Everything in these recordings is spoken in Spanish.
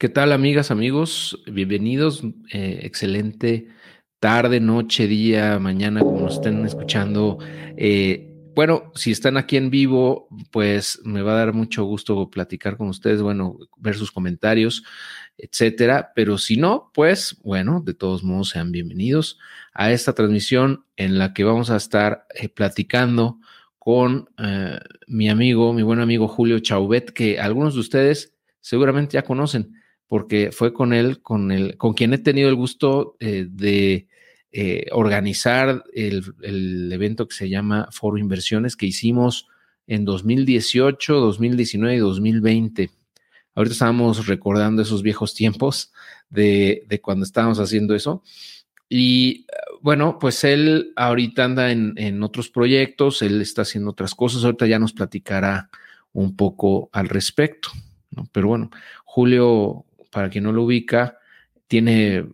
¿Qué tal, amigas, amigos? Bienvenidos. Eh, excelente tarde, noche, día, mañana, como nos estén escuchando. Eh, bueno, si están aquí en vivo, pues me va a dar mucho gusto platicar con ustedes, bueno, ver sus comentarios, etcétera. Pero si no, pues bueno, de todos modos, sean bienvenidos a esta transmisión en la que vamos a estar eh, platicando con mi amigo, mi buen amigo Julio Chauvet, que algunos de ustedes seguramente ya conocen porque fue con él, con, el, con quien he tenido el gusto eh, de eh, organizar el, evento que se llama Foro Inversiones que hicimos en 2018, 2019 y 2020. Ahorita estábamos recordando esos viejos tiempos de, cuando estábamos haciendo eso. Y bueno, pues él ahorita anda en, en, otros proyectos, él está haciendo otras cosas, ahorita ya nos platicará un poco al respecto. ¿no? Pero bueno, Julio para quien no lo ubica, tiene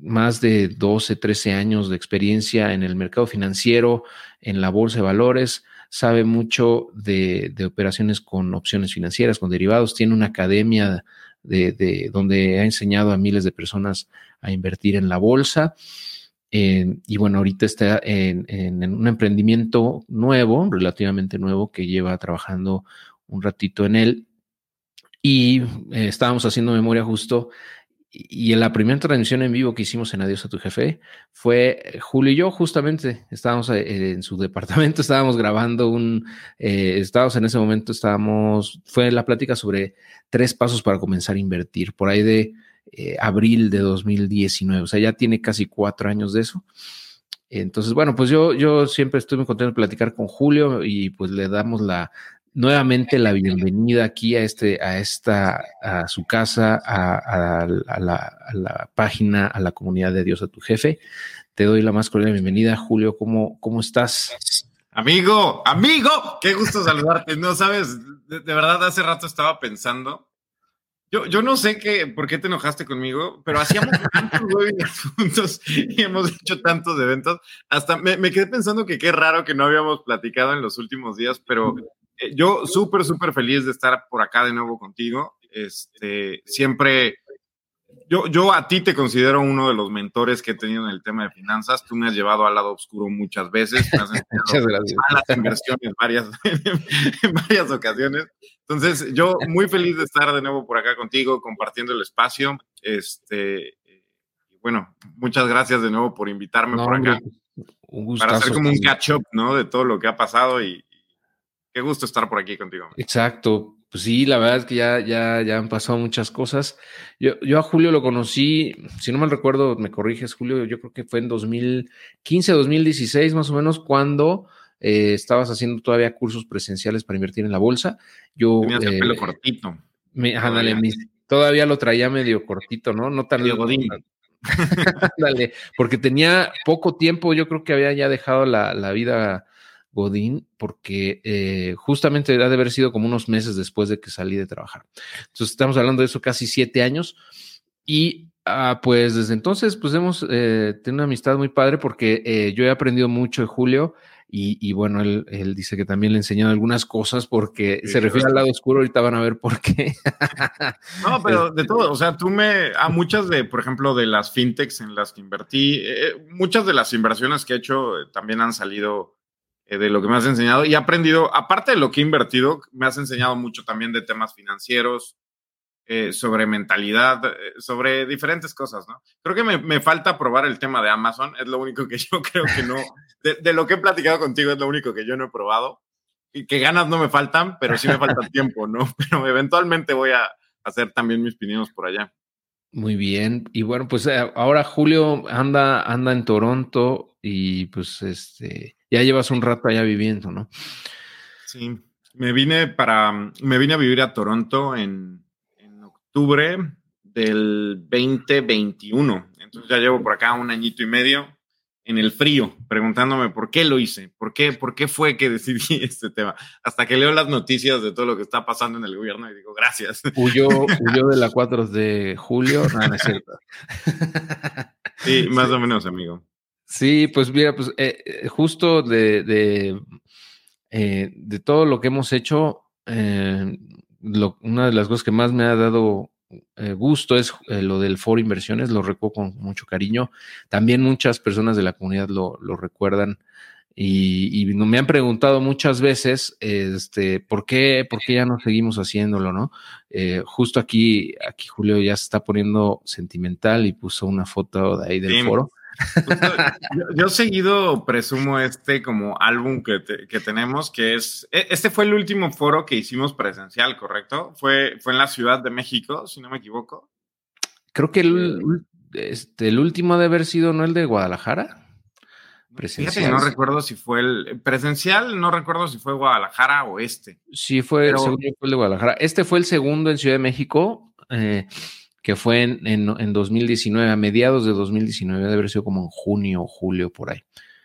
más de 12, 13 años de experiencia en el mercado financiero, en la bolsa de valores, sabe mucho de, operaciones con opciones financieras, con derivados, tiene una academia de, donde ha enseñado a miles de personas a invertir en la bolsa. y bueno, ahorita está en, un emprendimiento nuevo, relativamente nuevo, que lleva trabajando un ratito en él y eh, estábamos haciendo memoria justo. Y en la primera transmisión en vivo que hicimos en Adiós a tu jefe fue eh, Julio y yo, justamente. Estábamos eh, en su departamento, estábamos grabando un. estábamos en ese momento, estábamos. Fue la plática sobre tres pasos para comenzar a invertir, por ahí de abril de 2019. O sea, ya tiene casi cuatro años de eso. Entonces, bueno, pues yo, yo siempre estoy muy contento de platicar con Julio y pues le damos la nuevamente la bienvenida aquí a este, a esta, a su casa, a, la, página, a la comunidad de Dios a tu jefe. Te doy la más cordial bienvenida, Julio. ¿Cómo, cómo estás? Amigo, amigo, qué gusto saludarte. No sabes, de, verdad, hace rato estaba pensando. Yo, yo no sé qué, por qué te enojaste conmigo, pero hacíamos tantos webinars juntos y hemos hecho tantos eventos. Hasta me, me, quedé pensando que qué raro que no habíamos platicado en los últimos días, pero yo súper, súper feliz de estar por acá de nuevo contigo. Este, siempre, yo, yo a ti te considero uno de los mentores que he tenido en el tema de finanzas. Tú me has llevado al lado oscuro muchas veces. Me has muchas gracias. A las inversiones varias, en varias ocasiones. Entonces, yo muy feliz de estar de nuevo por acá contigo, compartiendo el espacio. Este, bueno, muchas gracias de nuevo por invitarme por acá. Un para hacer como un catch-up, ¿no? De todo lo que ha pasado y, Qué gusto estar por aquí contigo. Exacto. Pues sí, la verdad es que ya, ya, ya han pasado muchas cosas. Yo, yo a Julio lo conocí, si no mal recuerdo, me corriges, Julio, yo creo que fue en 2015, 2016 más o menos, cuando eh, estabas haciendo todavía cursos presenciales para invertir en la bolsa. Yo, Tenías el pelo eh, cortito. Me, todavía. todavía lo traía medio cortito, ¿no? No tan... Godín. Dale, porque tenía poco tiempo, yo creo que había ya dejado la, la vida Godín, porque eh, justamente ha de haber sido como unos meses después de que salí de trabajar. Entonces, estamos hablando de eso casi siete años. Y ah, pues desde entonces, pues hemos eh, tenido una amistad muy padre porque eh, yo he aprendido mucho de Julio. Y, bueno, él, dice que también le he enseñado algunas cosas porque se refiere al lado oscuro, ahorita van a ver por qué. no, pero de todo, o sea, tú me, a muchas de, por ejemplo, de las fintechs en las que invertí, muchas de las inversiones que he hecho también han salido eh, de lo que me has enseñado y aprendido, aparte de lo que he invertido, me has enseñado mucho también de temas financieros, eh, sobre mentalidad, eh, sobre diferentes cosas, ¿no? Creo que me, falta probar el tema de Amazon, es lo único que yo creo que no, de, lo que he platicado contigo es lo único que yo no he probado y que ganas no me faltan, pero sí me falta tiempo, ¿no? Pero eventualmente voy a hacer también mis pininos por allá. Muy bien. Y bueno, pues ahora Julio anda, anda en Toronto y pues este ya llevas un rato allá viviendo, ¿no? Sí, me vine para, me vine a vivir a Toronto en, en octubre del 2021. Entonces ya llevo por acá un añito y medio en el frío, preguntándome por qué lo hice, por qué, por qué fue que decidí este tema. Hasta que leo las noticias de todo lo que está pasando en el gobierno y digo, gracias. Huyó, huyó de la 4 de julio, no, no es cierto. Sí, más o menos, amigo. Sí, pues mira, pues eh, eh, justo de, de, eh, de, todo lo que hemos hecho, una de las cosas que más me ha dado eh, gusto es eh, lo del foro inversiones, lo recuerdo con mucho cariño. También muchas personas de la comunidad lo, recuerdan y, me han preguntado muchas veces, este, ¿por qué, por qué ya no seguimos haciéndolo, no? justo aquí, aquí Julio ya se está poniendo sentimental y puso una foto de ahí del foro yo, seguido presumo este como álbum que, tenemos, que es, e, este fue el último foro que hicimos presencial, ¿correcto? Fue, fue en la Ciudad de México, si no me equivoco. Creo que el, este, el último debe haber sido, ¿no el de Guadalajara? Presencial. no recuerdo si fue el presencial, no recuerdo si fue Guadalajara o este. Sí, fue, el de Guadalajara. Este fue el segundo en Ciudad de México. Eh, que fue en, en, 2019, a mediados de 2019, debe haber sido como en junio o julio por ahí.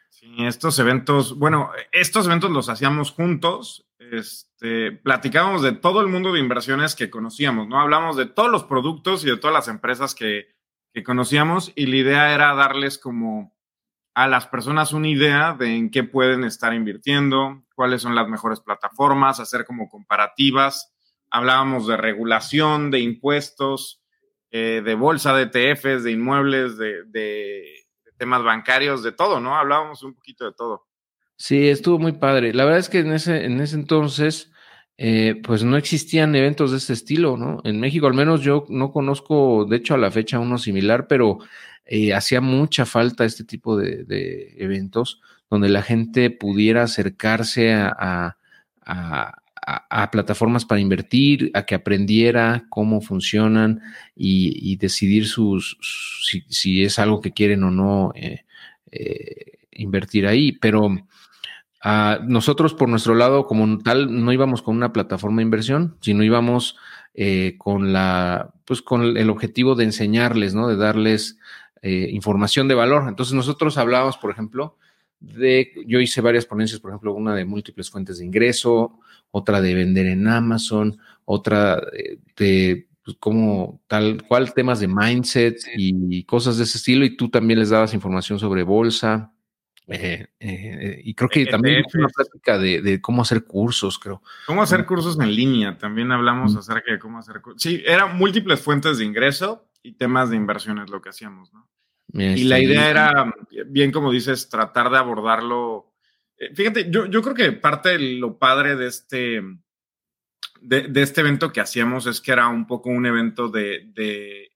Sí, estos eventos, bueno, estos eventos los hacíamos juntos, este, platicábamos de todo el mundo de inversiones que conocíamos, ¿no? Hablamos de todos los productos y de todas las empresas que, que conocíamos y la idea era darles como a las personas una idea de en qué pueden estar invirtiendo, cuáles son las mejores plataformas, hacer como comparativas. Hablábamos de regulación, de impuestos, eh, de bolsa, de ETFs, de inmuebles, de, temas bancarios, de todo, ¿no? Hablábamos un poquito de todo. Sí, estuvo muy padre. La verdad es que en ese, en ese entonces, eh, pues no existían eventos de este estilo, ¿no? En México al menos yo no conozco, de hecho a la fecha uno similar, pero eh, hacía mucha falta este tipo de, eventos donde la gente pudiera acercarse a, a, plataformas para invertir, a que aprendiera cómo funcionan y, decidir sus, si, es algo que quieren o no eh, eh, invertir ahí. Pero ah, nosotros por nuestro lado, como tal, no íbamos con una plataforma de inversión, sino íbamos eh, con la, pues con el objetivo de enseñarles, ¿no? De darles información de valor. Entonces nosotros hablábamos, por ejemplo, de, yo hice varias ponencias, por ejemplo, una de múltiples fuentes de ingreso, otra de vender en Amazon, otra de, pues, como tal cual temas de mindset y cosas de ese estilo, y tú también les dabas información sobre bolsa. Eh, eh, y creo que también es una práctica de, cómo hacer cursos, creo. Cómo hacer cursos en línea, también hablamos acerca de cómo hacer cursos. Sí, eran múltiples fuentes de ingreso y temas de inversiones lo que hacíamos, ¿no? y la idea era, bien como dices, tratar de abordarlo fíjate, yo, yo creo que parte de lo padre de este, de, este evento que hacíamos es que era un poco un evento de,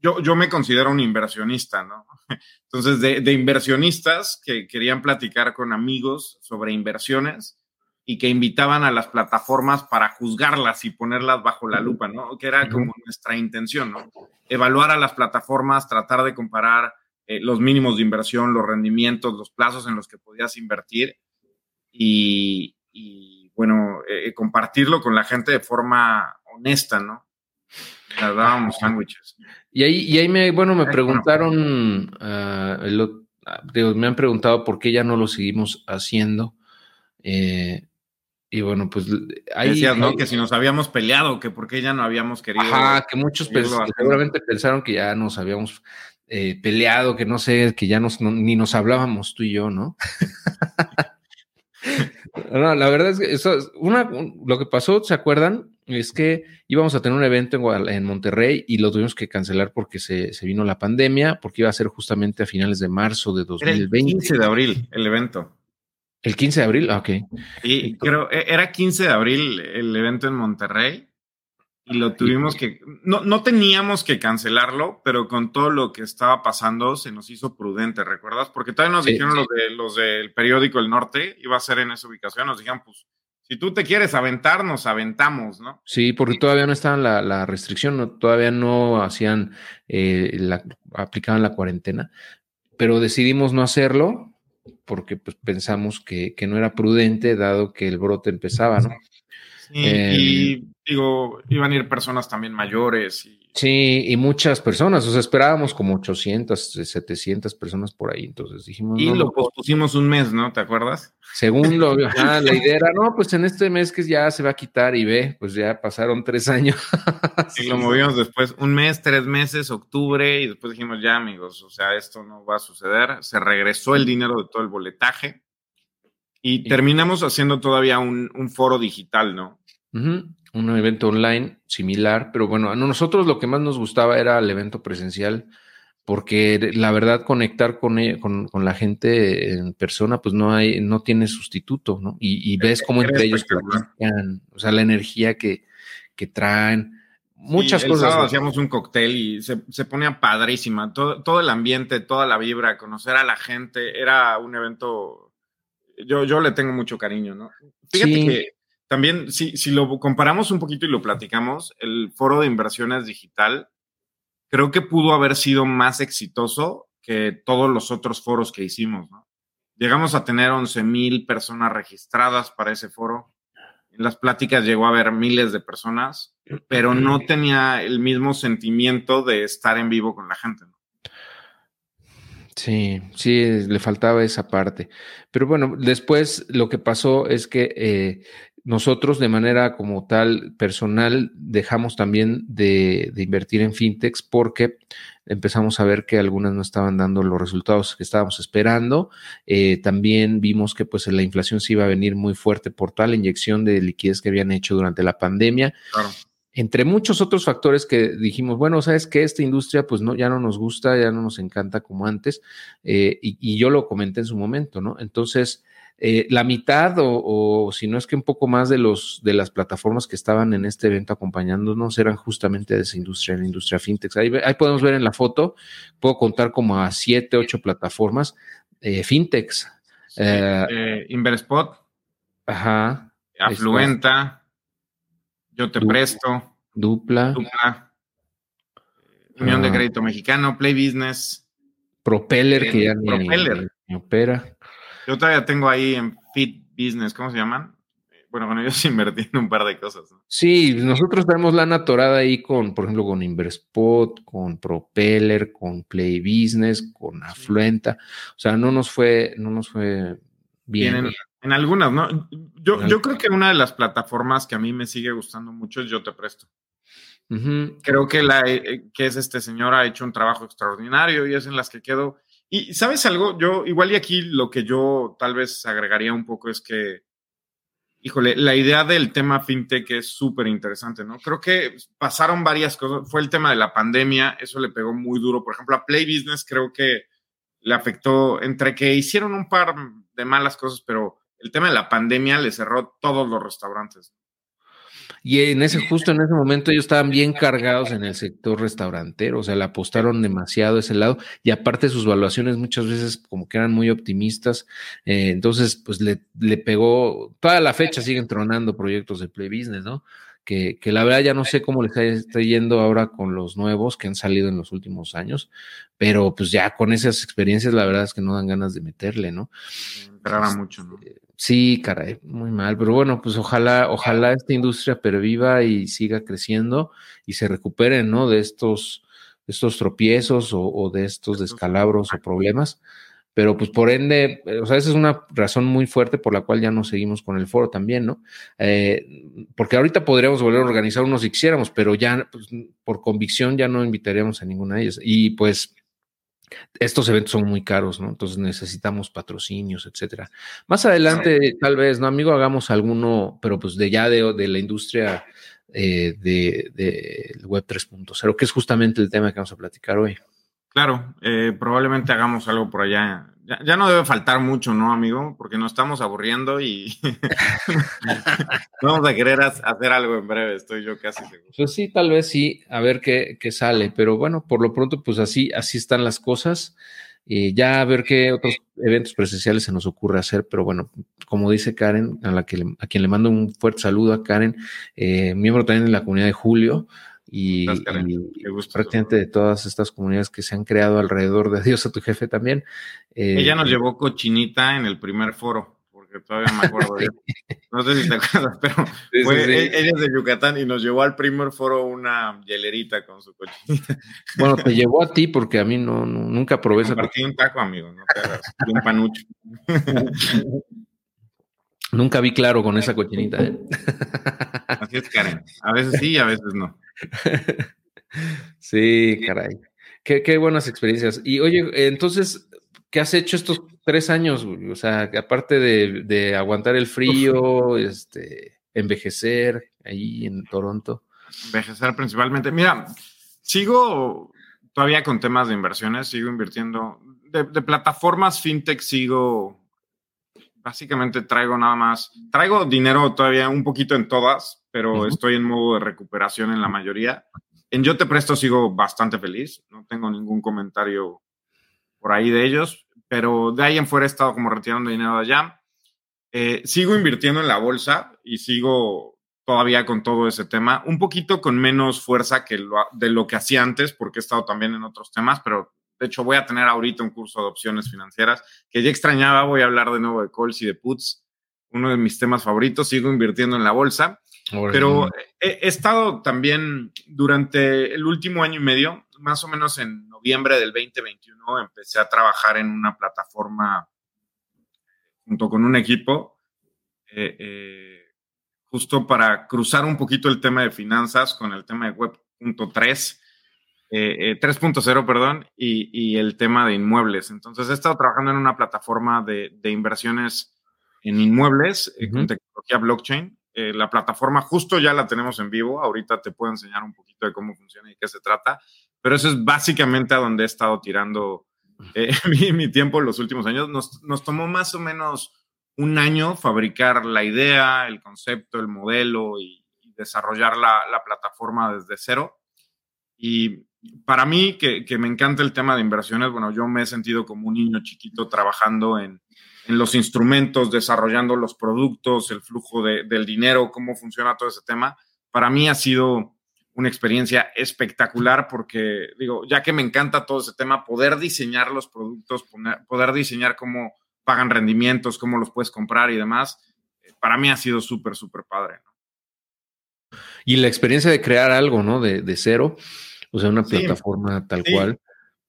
yo, yo, me considero un inversionista, ¿no? Entonces, de, de, inversionistas que querían platicar con amigos sobre inversiones y que invitaban a las plataformas para juzgarlas y ponerlas bajo la lupa, ¿no? Que era como nuestra intención, ¿no? Evaluar a las plataformas, tratar de comparar eh, los mínimos de inversión, los rendimientos, los plazos en los que podías invertir y, bueno, eh, compartirlo con la gente de forma honesta, ¿no? Nos dábamos sándwiches. Y ahí, y ahí me, bueno, me preguntaron, ah, me han preguntado por qué ya no lo seguimos haciendo. Eh, y bueno, pues ahí. Decías, ¿no? Que si nos habíamos peleado, que por qué ya no habíamos querido. Ajá, que muchos seguramente pensaron que ya nos habíamos eh, peleado, que no sé, que ya nos, ni nos hablábamos tú y yo, ¿no? no, la verdad es que eso, una, lo que pasó, ¿se acuerdan? Es que íbamos a tener un evento en, en Monterrey y lo tuvimos que cancelar porque se, vino la pandemia, porque iba a ser justamente a finales de marzo de 2020. el 15 de abril el evento. El 15 de abril, ah, ok. Y creo, e, era 15 de abril el evento en Monterrey y lo tuvimos que, no, no teníamos que cancelarlo, pero con todo lo que estaba pasando se nos hizo prudente, ¿recuerdas? Porque todavía nos dijeron los, de, los del periódico El Norte, iba a ser en esa ubicación, nos dijeron, pues, si tú te quieres aventar, nos aventamos, ¿no? Sí, porque todavía no estaba la, la restricción, todavía no hacían, eh, la, aplicaban la cuarentena, pero decidimos no hacerlo porque pues, pensamos que, que no era prudente dado que el brote empezaba, ¿no? y em, digo, iban a ir personas también mayores. Y... Sí, y muchas personas, o sea, esperábamos como 800, 700 personas por ahí, entonces dijimos... Y lo pospusimos un mes, ¿no? ¿Te acuerdas? Según lo, la idea era, no, pues en este mes que ya se va a quitar y ve, pues ya pasaron tres años. y lo movimos después, un mes, tres meses, octubre, y después dijimos, ya amigos, o sea, esto no va a suceder. Se regresó el dinero de todo el boletaje y terminamos haciendo todavía un, foro digital, ¿no? Un evento online similar, pero bueno, a nosotros lo que más nos gustaba era el evento presencial, porque la verdad conectar con, e, con, con la gente en persona, pues no hay, no tiene sustituto, ¿no? Y, ves cómo entre ellos platican, o sea, la energía que, que traen, muchas cosas. hacíamos un cóctel y se, se ponía padrísima, todo, todo el ambiente, toda la vibra, conocer a la gente, era un evento, yo, yo le tengo mucho cariño, ¿no? Fíjate que también, si, si lo comparamos un poquito y lo platicamos, el foro de inversiones digital creo que pudo haber sido más exitoso que todos los otros foros que hicimos. ¿no? Llegamos a tener 11 mil personas registradas para ese foro. En las pláticas llegó a haber miles de personas, pero no tenía el mismo sentimiento de estar en vivo con la gente. ¿no? Sí, sí, le faltaba esa parte. Pero bueno, después lo que pasó es que eh, nosotros de manera como tal personal dejamos también de, invertir en fintechs porque empezamos a ver que algunas no estaban dando los resultados que estábamos esperando. Eh, también vimos que pues la inflación se iba a venir muy fuerte por tal inyección de liquidez que habían hecho durante la pandemia. Entre muchos otros factores que dijimos, bueno, sabes que esta industria pues no, ya no nos gusta, ya no nos encanta como antes, eh, y, y yo lo comenté en su momento, ¿no? Entonces, eh, la mitad o, si no es que un poco más de los de las plataformas que estaban en este evento acompañándonos eran justamente de esa industria, la industria fintech. Ahí, podemos ver en la foto, puedo contar como a siete, ocho plataformas eh, fintechs. Eh, Inverspot. Ajá. Afluenta. Yo te presto. Dupla. Unión de ah. Crédito Mexicano, Play Business. Propeller, que ya ni opera. Yo todavía tengo ahí en Fit Business, ¿cómo se llaman? Bueno, con ellos invertí en un par de cosas. Sí, nosotros tenemos la atorada ahí con, por ejemplo, con Inverspot, con Propeller, con Play Business, con Afluenta. O sea, no nos fue, no nos fue bien. En, algunas, ¿no? Yo, yo creo que una de las plataformas que a mí me sigue gustando mucho es Yo Te Presto. Creo que la eh, que es este señor ha hecho un trabajo extraordinario y es en las que quedo y sabes algo, yo igual y aquí lo que yo tal vez agregaría un poco es que, híjole, la idea del tema fintech es súper interesante, ¿no? Creo que pasaron varias cosas. Fue el tema de la pandemia, eso le pegó muy duro. Por ejemplo, a Play Business creo que le afectó entre que hicieron un par de malas cosas, pero el tema de la pandemia le cerró todos los restaurantes. Y en ese, justo en ese momento ellos estaban bien cargados en el sector restaurantero, o sea, le apostaron demasiado a ese lado y aparte sus valuaciones muchas veces como que eran muy optimistas, eh, entonces pues le, le, pegó, toda la fecha siguen tronando proyectos de Play Business, ¿no? Que, que la verdad ya no sé cómo les está yendo ahora con los nuevos que han salido en los últimos años, pero pues ya con esas experiencias la verdad es que no dan ganas de meterle, ¿no? Esperaba mucho, ¿no? Este, Sí, caray, muy mal, pero bueno, pues ojalá, ojalá esta industria perviva y siga creciendo y se recupere, ¿no? De estos, estos tropiezos o, de estos descalabros o problemas. Pero pues por ende, eh, o sea, esa es una razón muy fuerte por la cual ya no seguimos con el foro también, ¿no? Eh, porque ahorita podríamos volver a organizar unos si quisiéramos, pero ya pues, por convicción ya no invitaríamos a ninguna de ellas. Y pues estos eventos son muy caros, ¿no? Entonces necesitamos patrocinios, etcétera. Más adelante, tal vez, ¿no, amigo? Hagamos alguno, pero pues de ya de, de la industria eh, de, Web 3.0, que es justamente el tema que vamos a platicar hoy. Claro, eh, probablemente hagamos algo por allá ya, no debe faltar mucho, ¿no, amigo? Porque nos estamos aburriendo y vamos a querer hacer algo en breve, estoy yo casi seguro. Pues sí, tal vez sí, a ver qué, sale, pero bueno, por lo pronto, pues así, así están las cosas. Y ya a ver qué otros eventos presenciales se nos ocurre hacer, pero bueno, como dice Karen, a, la que a quien le mando un fuerte saludo a Karen, eh, miembro también de la comunidad de Julio, y, prácticamente de todas estas comunidades que se han creado alrededor de Dios a tu jefe también. Eh, Ella nos llevó cochinita en el primer foro, porque todavía me acuerdo de No sé si te acuerdas, pero e, ella es de Yucatán y nos llevó al primer foro una hielerita con su cochinita. Bueno, te llevó a ti porque a mí no, nunca probé esa. Compartí un taco, amigo, no te hagas, un panucho. Nunca vi claro con esa cochinita. ¿eh? Así es, Karen. A veces sí y a veces no. Sí, caray. Qué, buenas experiencias. Y oye, entonces, ¿qué has hecho estos tres años? O sea, aparte de, aguantar el frío, este, envejecer ahí en Toronto? Envejecer principalmente. Mira, sigo todavía con temas de inversiones, sigo invirtiendo. De, plataformas fintech sigo, básicamente traigo nada más, traigo dinero todavía un poquito en todas, pero estoy en modo de recuperación en la mayoría. En Yo Te Presto sigo bastante feliz, no tengo ningún comentario por ahí de ellos, pero de ahí en fuera he estado como retirando dinero de allá. Eh, sigo invirtiendo en la bolsa y sigo todavía con todo ese tema, un poquito con menos fuerza que de lo que hacía antes, porque he estado también en otros temas, pero de hecho voy a tener ahorita un curso de opciones financieras que ya extrañaba, voy a hablar de nuevo de calls y de puts, uno de mis temas favoritos, sigo invirtiendo en la bolsa, pero he, he, estado también durante el último año y medio, más o menos en noviembre del 2021, empecé a trabajar en una plataforma junto con un equipo. Eh, eh, justo para cruzar un poquito el tema de finanzas con el tema de Web.3, 3.0, eh, perdón, y, el tema de inmuebles. Entonces, he estado trabajando en una plataforma de, inversiones en inmuebles con tecnología blockchain. la plataforma justo ya la tenemos en vivo. Ahorita te puedo enseñar un poquito de cómo funciona y qué se trata. Pero eso es básicamente a donde he estado tirando eh, mi, tiempo en los últimos años. Nos, nos, tomó más o menos un año fabricar la idea, el concepto, el modelo y, desarrollar la, la, plataforma desde cero. Y para mí, que, que, me encanta el tema de inversiones, bueno, yo me he sentido como un niño chiquito trabajando en, en los instrumentos, desarrollando los productos, el flujo de, del dinero, cómo funciona todo ese tema. Para mí ha sido una experiencia espectacular porque, digo, ya que me encanta todo ese tema, poder diseñar los productos, poder diseñar cómo pagan rendimientos, cómo los puedes comprar y demás, para mí ha sido súper, súper padre. Y la experiencia de crear algo, ¿no? De, cero, o sea, una plataforma tal cual,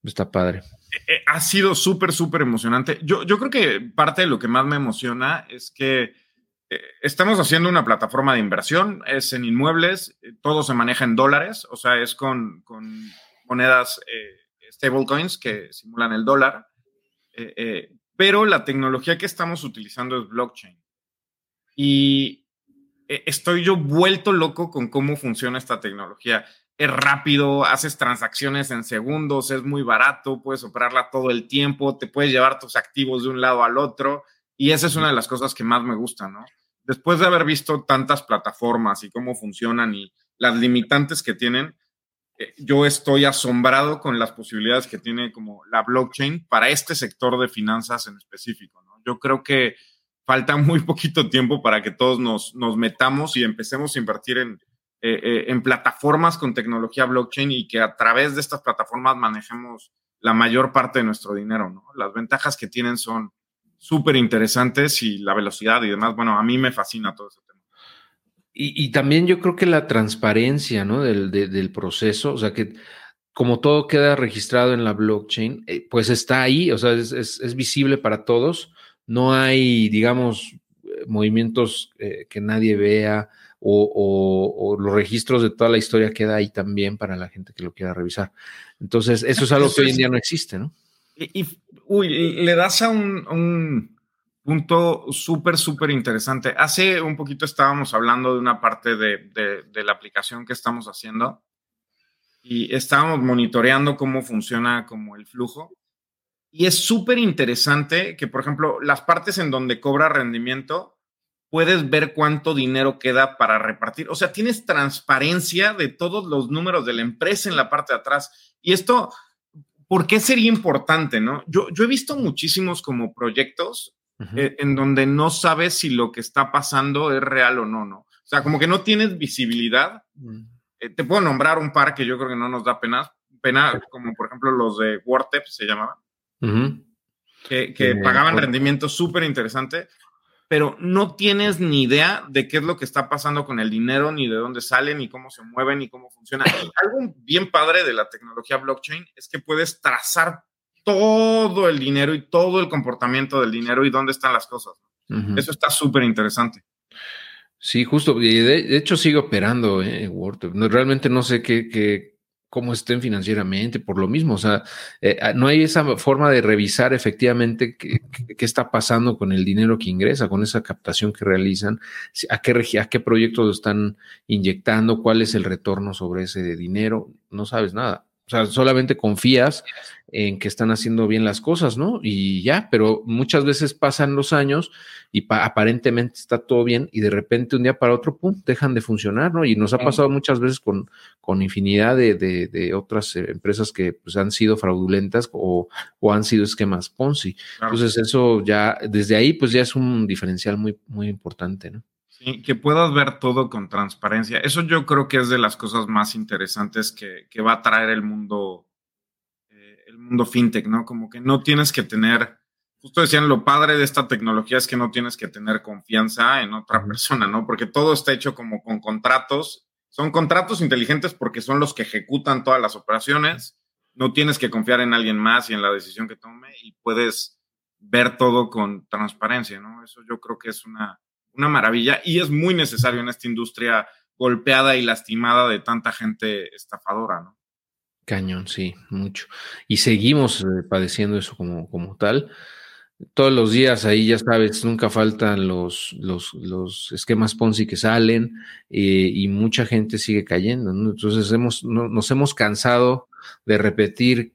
está padre. Eh, ha sido súper, súper emocionante. Yo, yo creo que parte de lo que más me emociona es que eh, estamos haciendo una plataforma de inversión, es en inmuebles, eh, todo se maneja en dólares, o sea, es con, monedas eh, stablecoins que simulan el dólar, pero la tecnología que estamos utilizando es blockchain. Y estoy yo vuelto loco con cómo funciona esta tecnología. Es rápido, haces transacciones en segundos, es muy barato, puedes operarla todo el tiempo, te puedes llevar tus activos de un lado al otro. Y esa es una de las cosas que más me gusta, ¿no? después de haber visto tantas plataformas y cómo funcionan y las limitantes que tienen, eh, yo estoy asombrado con las posibilidades que tiene como la blockchain para este sector de finanzas en específico. Yo creo que falta muy poquito tiempo para que todos nos, metamos y empecemos a invertir en, eh, eh, en plataformas con tecnología blockchain y que a través de estas plataformas manejemos la mayor parte de nuestro dinero. ¿no? Las ventajas que tienen son súper interesantes y la velocidad y demás. Bueno, a mí me fascina todo ese tema. Y, también yo creo que la transparencia, ¿no? Del, proceso, o sea, que como todo queda registrado en la blockchain, eh, pues está ahí, o sea, es, visible para todos. No hay, digamos, movimientos eh, que nadie vea o, los registros de toda la historia queda ahí también para la gente que lo quiera revisar. Entonces, eso es algo que hoy en día no existe, ¿no? Y, uy, le das a un, punto súper, súper interesante. Hace un poquito estábamos hablando de una parte de, la aplicación que estamos haciendo y estábamos monitoreando cómo funciona como el flujo. Y es súper interesante que, por ejemplo, las partes en donde cobra rendimiento, puedes ver cuánto dinero queda para repartir. O sea, tienes transparencia de todos los números de la empresa en la parte de atrás. Y esto ¿por qué sería importante, no? Yo, yo he visto muchísimos como proyectos eh, en donde no sabes si lo que está pasando es real o no, ¿no? O sea, como que no tienes visibilidad. Mm. Eh, te puedo nombrar un par que yo creo que no nos da pena, pena como por ejemplo los de WordTep se llamaban, que, que eh, pagaban rendimiento súper interesante, pero no tienes ni idea de qué es lo que está pasando con el dinero, ni de dónde salen, ni cómo se mueven, ni cómo funciona. algo bien padre de la tecnología blockchain es que puedes trazar todo el dinero y todo el comportamiento del dinero y dónde están las cosas. Eso está súper interesante. Sí, justo. De, de, hecho, sigue operando eh, Realmente no sé qué, cómo estén financieramente, por lo mismo. O sea, eh, ah, no hay esa forma de revisar efectivamente qué, está pasando con el dinero que ingresa, con esa captación que realizan, a qué, a qué proyectos lo están inyectando, cuál es el retorno sobre ese dinero. No sabes nada. O sea, solamente confías en que están haciendo bien las cosas, ¿no? Y ya, pero muchas veces pasan los años y aparentemente está todo bien y de repente un día para otro, pum, dejan de funcionar, ¿no? Y nos ha pasado muchas veces con, con infinidad de, de, otras eh, empresas que pues, han sido fraudulentas o, o han sido esquemas Ponzi. Entonces eso ya, desde ahí pues ya es un diferencial muy, muy importante, ¿no? Sí, que puedas ver todo con transparencia. Eso yo creo que es de las cosas más interesantes que, va a traer el mundo, eh, el mundo fintech, ¿no? Como que no tienes que tener, justo decían, lo padre de esta tecnología es que no tienes que tener confianza en otra persona, ¿no? Porque todo está hecho como con contratos. Son contratos inteligentes porque son los que ejecutan todas las operaciones. No tienes que confiar en alguien más y en la decisión que tome y puedes ver todo con transparencia, ¿no? Eso yo creo que es una una maravilla y es muy necesario en esta industria golpeada y lastimada de tanta gente estafadora, ¿no? Cañón, sí, mucho. Y seguimos eh, padeciendo eso como, como tal. Todos los días ahí, ya sabes, nunca faltan los, los, los esquemas Ponzi que salen eh, y mucha gente sigue cayendo. Entonces hemos, nos hemos cansado de repetir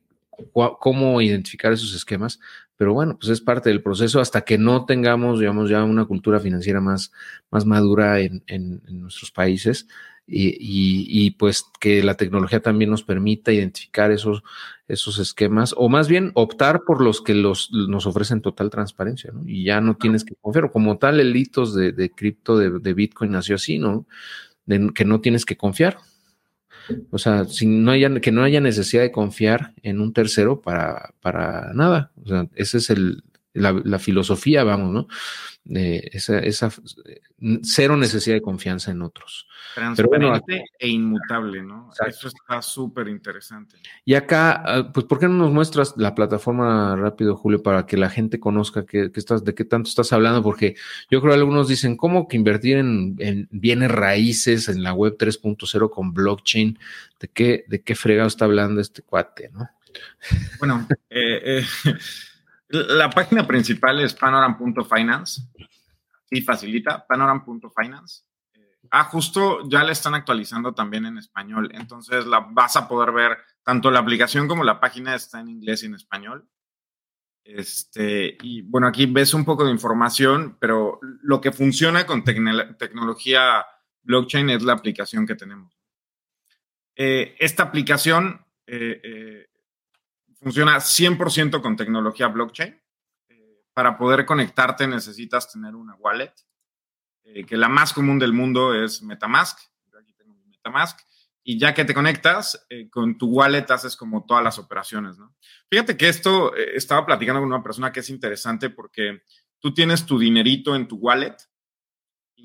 cómo identificar esos esquemas, pero bueno, pues es parte del proceso hasta que no tengamos, digamos, ya una cultura financiera más, más madura en, nuestros países y, pues que la tecnología también nos permita identificar esos, esos esquemas o más bien optar por los que los, nos ofrecen total transparencia, ¿no? Y ya no tienes que confiar, como tal el hitos de, de cripto de, de Bitcoin nació así, ¿no? De, que no tienes que confiar, o sea, no haya, que no haya necesidad de confiar en un tercero para, para nada. O sea, esa es el, la, filosofía, vamos, ¿no? esa, esa, cero necesidad de confianza en otros. Transparente e inmutable, ¿no? Eso está súper interesante. Y acá, ah, pues, ¿por qué no nos muestras la plataforma rápido, Julio, para que la gente conozca que, estás, de qué tanto estás hablando? Porque yo creo que algunos dicen, ¿cómo que invertir en, bienes raíces en la web 3.0 con blockchain? ¿De qué, ¿De qué fregado está hablando este cuate, no? Bueno, eh, eh la página principal es panoram.finance. Sí, facilita, panoram.finance. Ah, justo ya la están actualizando también en español. Entonces la vas a poder ver, tanto la aplicación como la página está en inglés y en español. Este, y bueno, aquí ves un poco de información, pero lo que funciona con tecnología blockchain es la aplicación que tenemos. Eh, esta aplicación eh, eh, Funciona 100% con tecnología blockchain. Eh, para poder conectarte necesitas tener una wallet, eh, que la más común del mundo es Metamask. Yo aquí tengo mi Metamask. Y ya que te conectas, eh, con tu wallet haces como todas las operaciones, ¿no? Fíjate que esto estaba platicando con una persona que es interesante porque tú tienes tu dinerito en tu wallet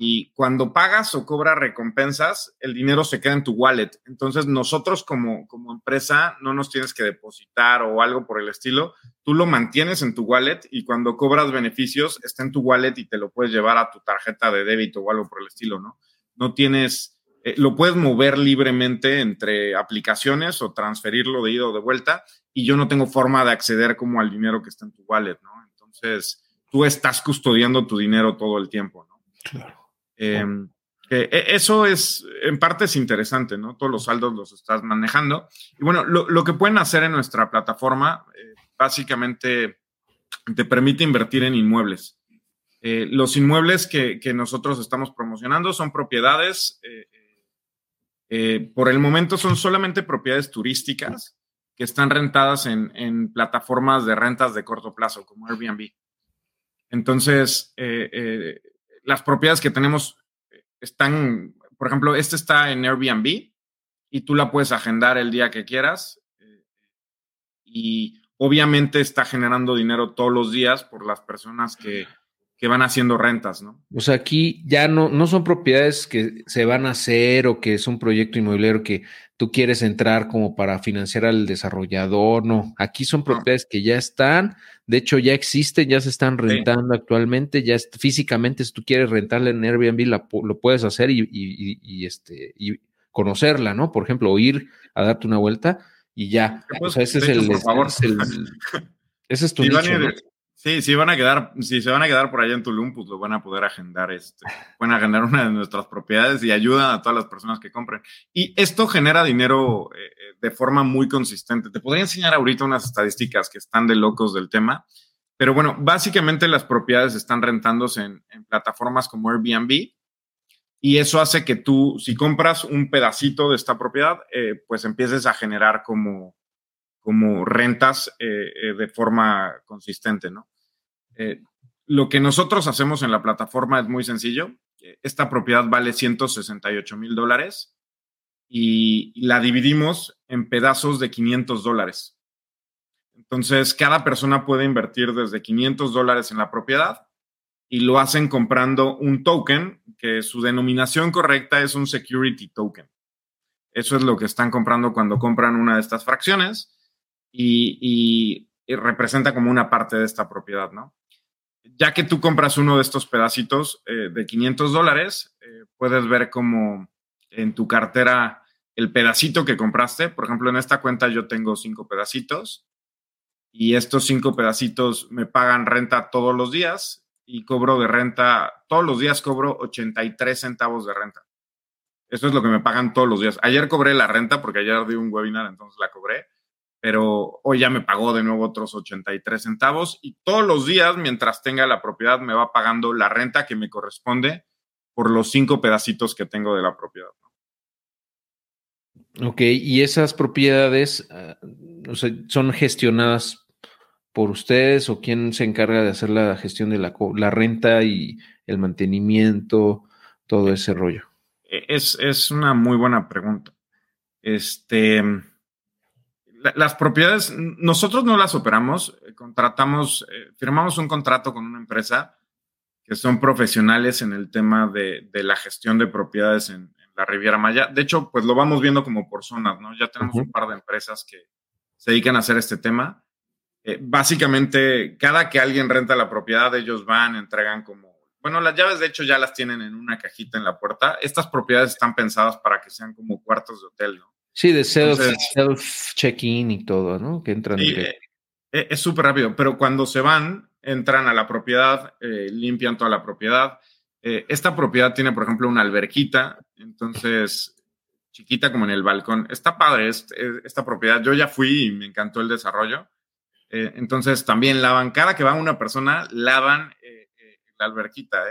y cuando pagas o cobras recompensas, el dinero se queda en tu wallet. Entonces, nosotros como, como empresa no nos tienes que depositar o algo por el estilo. Tú lo mantienes en tu wallet y cuando cobras beneficios, está en tu wallet y te lo puedes llevar a tu tarjeta de débito o algo por el estilo, ¿no? No tienes, eh, lo puedes mover libremente entre aplicaciones o transferirlo de ida o de vuelta y yo no tengo forma de acceder como al dinero que está en tu wallet, ¿no? Entonces, tú estás custodiando tu dinero todo el tiempo, ¿no? Claro. Em, e, eso es, en parte es interesante, ¿no? Todos los saldos los estás manejando. Y bueno, lo, que pueden hacer en nuestra plataforma, eh, básicamente te permite invertir en inmuebles. Eh, los inmuebles que, nosotros estamos promocionando son propiedades, eh, por el momento son solamente propiedades turísticas que están rentadas en, en plataformas de rentas de corto plazo, como Airbnb. Entonces, las propiedades que tenemos están, por ejemplo, este está en Airbnb y tú la puedes agendar el día que quieras eh, y obviamente está generando dinero todos los días por las personas que, que van haciendo rentas, ¿no? O sea, aquí ya no, no son propiedades que se van a hacer o que es un proyecto inmobiliario que tú quieres entrar como para financiar al desarrollador, no. Aquí son propiedades que ya están, de hecho ya existen, ya se están rentando actualmente, ya físicamente si tú quieres rentarle en Airbnb lo puedes hacer y, y, y, este y conocerla, ¿no? Por ejemplo, o ir a darte una vuelta y ya. o sea, ese es, el, por favor. ese es tu nicho, Sí, si van a quedar, si se van a quedar por allá en Tulum, pues lo van a poder agendar, este, pueden agendar una de nuestras propiedades y ayudan a todas las personas que compren. Y esto genera dinero eh, eh, de forma muy consistente. Te podría enseñar ahorita unas estadísticas que están de locos del tema, pero bueno, básicamente las propiedades están rentándose en, plataformas como Airbnb y eso hace que tú, si compras un pedacito de esta propiedad, eh, pues empieces a generar como como rentas eh, eh, de forma consistente, ¿no? Eh, lo que nosotros hacemos en la plataforma es muy sencillo. Esta propiedad vale 168 mil dólares y la dividimos en pedazos de 500 dólares. Entonces, cada persona puede invertir desde 500 dólares en la propiedad y lo hacen comprando un token que su denominación correcta es un security token. Eso es lo que están comprando cuando compran una de estas fracciones y, representa como una parte de esta propiedad, ¿no? Ya que tú compras uno de estos pedacitos eh, de 500 dólares, eh, puedes ver como en tu cartera el pedacito que compraste. Por ejemplo, en esta cuenta yo tengo cinco pedacitos y estos cinco pedacitos me pagan renta todos los días y cobro de renta, todos los días cobro 83 centavos de renta. Eso es lo que me pagan todos los días. Ayer cobré la renta porque ayer di un webinar, entonces la cobré pero hoy ya me pagó de nuevo otros 83 centavos y todos los días, mientras tenga la propiedad, me va pagando la renta que me corresponde por los cinco pedacitos que tengo de la propiedad. Ok, y esas propiedades ah, son gestionadas por ustedes o quién se encarga de hacer la gestión de la, la renta y el mantenimiento, todo ese rollo. E-, es, es una muy buena pregunta. Este, las propiedades, nosotros no las operamos, eh, contratamos, eh, firmamos un contrato con una empresa que son profesionales en el tema de, la gestión de propiedades en, la Riviera Maya. De hecho, pues lo vamos viendo como por zonas, ¿no? Ya tenemos un par de empresas que se dedican a hacer este tema. Eh, básicamente, cada que alguien renta la propiedad, ellos van, entregan como, bueno, las llaves de hecho ya las tienen en una cajita en la puerta. Estas propiedades están pensadas para que sean como cuartos de hotel, ¿no? Sí, de self, check-in y todo, ¿no? Que entran. Eh, eh, es súper rápido, pero cuando se van, entran a la propiedad, eh, limpian toda la propiedad. esta propiedad tiene, por ejemplo, una alberquita, entonces chiquita como en el balcón. Está padre esta propiedad. Yo ya fui y me encantó el desarrollo. entonces también lavan, cada que va una persona, lavan la alberquita,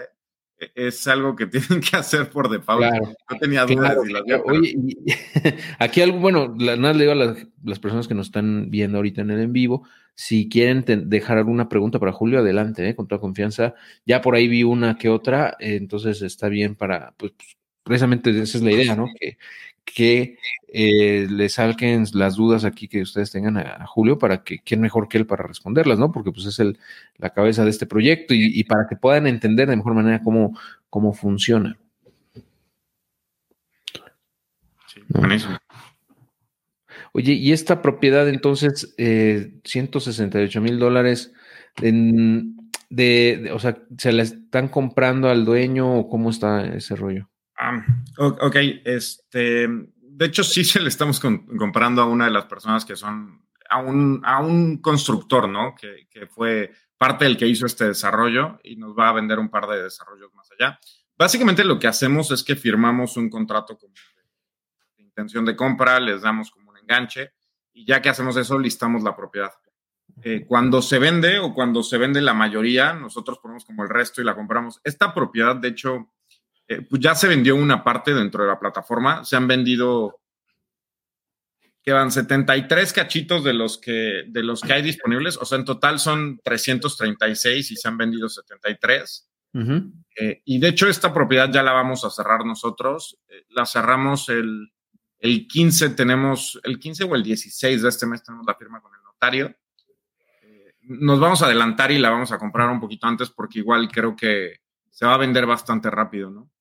es algo que tienen que hacer por default. no tenía dudas. Oye, aquí algo, bueno, nada le digo a las, personas que nos están viendo ahorita en el en vivo, si quieren dejar alguna pregunta para Julio, adelante, ¿eh? con toda confianza. Ya por ahí vi una que otra, eh, entonces está bien para, pues, precisamente esa es la idea, ¿no? Que, que eh, le salquen las dudas aquí que ustedes tengan a, Julio para que, quién mejor que él para responderlas, ¿no? Porque pues es el, la cabeza de este proyecto y, para que puedan entender de mejor manera cómo, cómo funciona. Sí, buenísimo. Oye, y esta propiedad entonces, eh, 168 mil dólares, de, o sea, ¿se la están comprando al dueño o cómo está ese rollo? Ok, este, de hecho sí se le estamos comprando a una de las personas que son, a un, a un constructor, ¿no? Que, que, fue parte del que hizo este desarrollo y nos va a vender un par de desarrollos más allá. Básicamente lo que hacemos es que firmamos un contrato como de, intención de compra, les damos como un enganche y ya que hacemos eso, listamos la propiedad. Eh, cuando se vende o cuando se vende la mayoría, nosotros ponemos como el resto y la compramos. Esta propiedad, de hecho, eh, pues ya se vendió una parte dentro de la plataforma. Se han vendido, quedan 73 cachitos de los que, de los que hay disponibles. O sea, en total son 336 y se han vendido 73. Eh, y de hecho, esta propiedad ya la vamos a cerrar nosotros. Eh, la cerramos el, el 15, tenemos el 15 o el 16 de este mes, tenemos la firma con el notario. nos vamos a adelantar y la vamos a comprar un poquito antes porque igual creo que se va a vender bastante rápido, ¿no?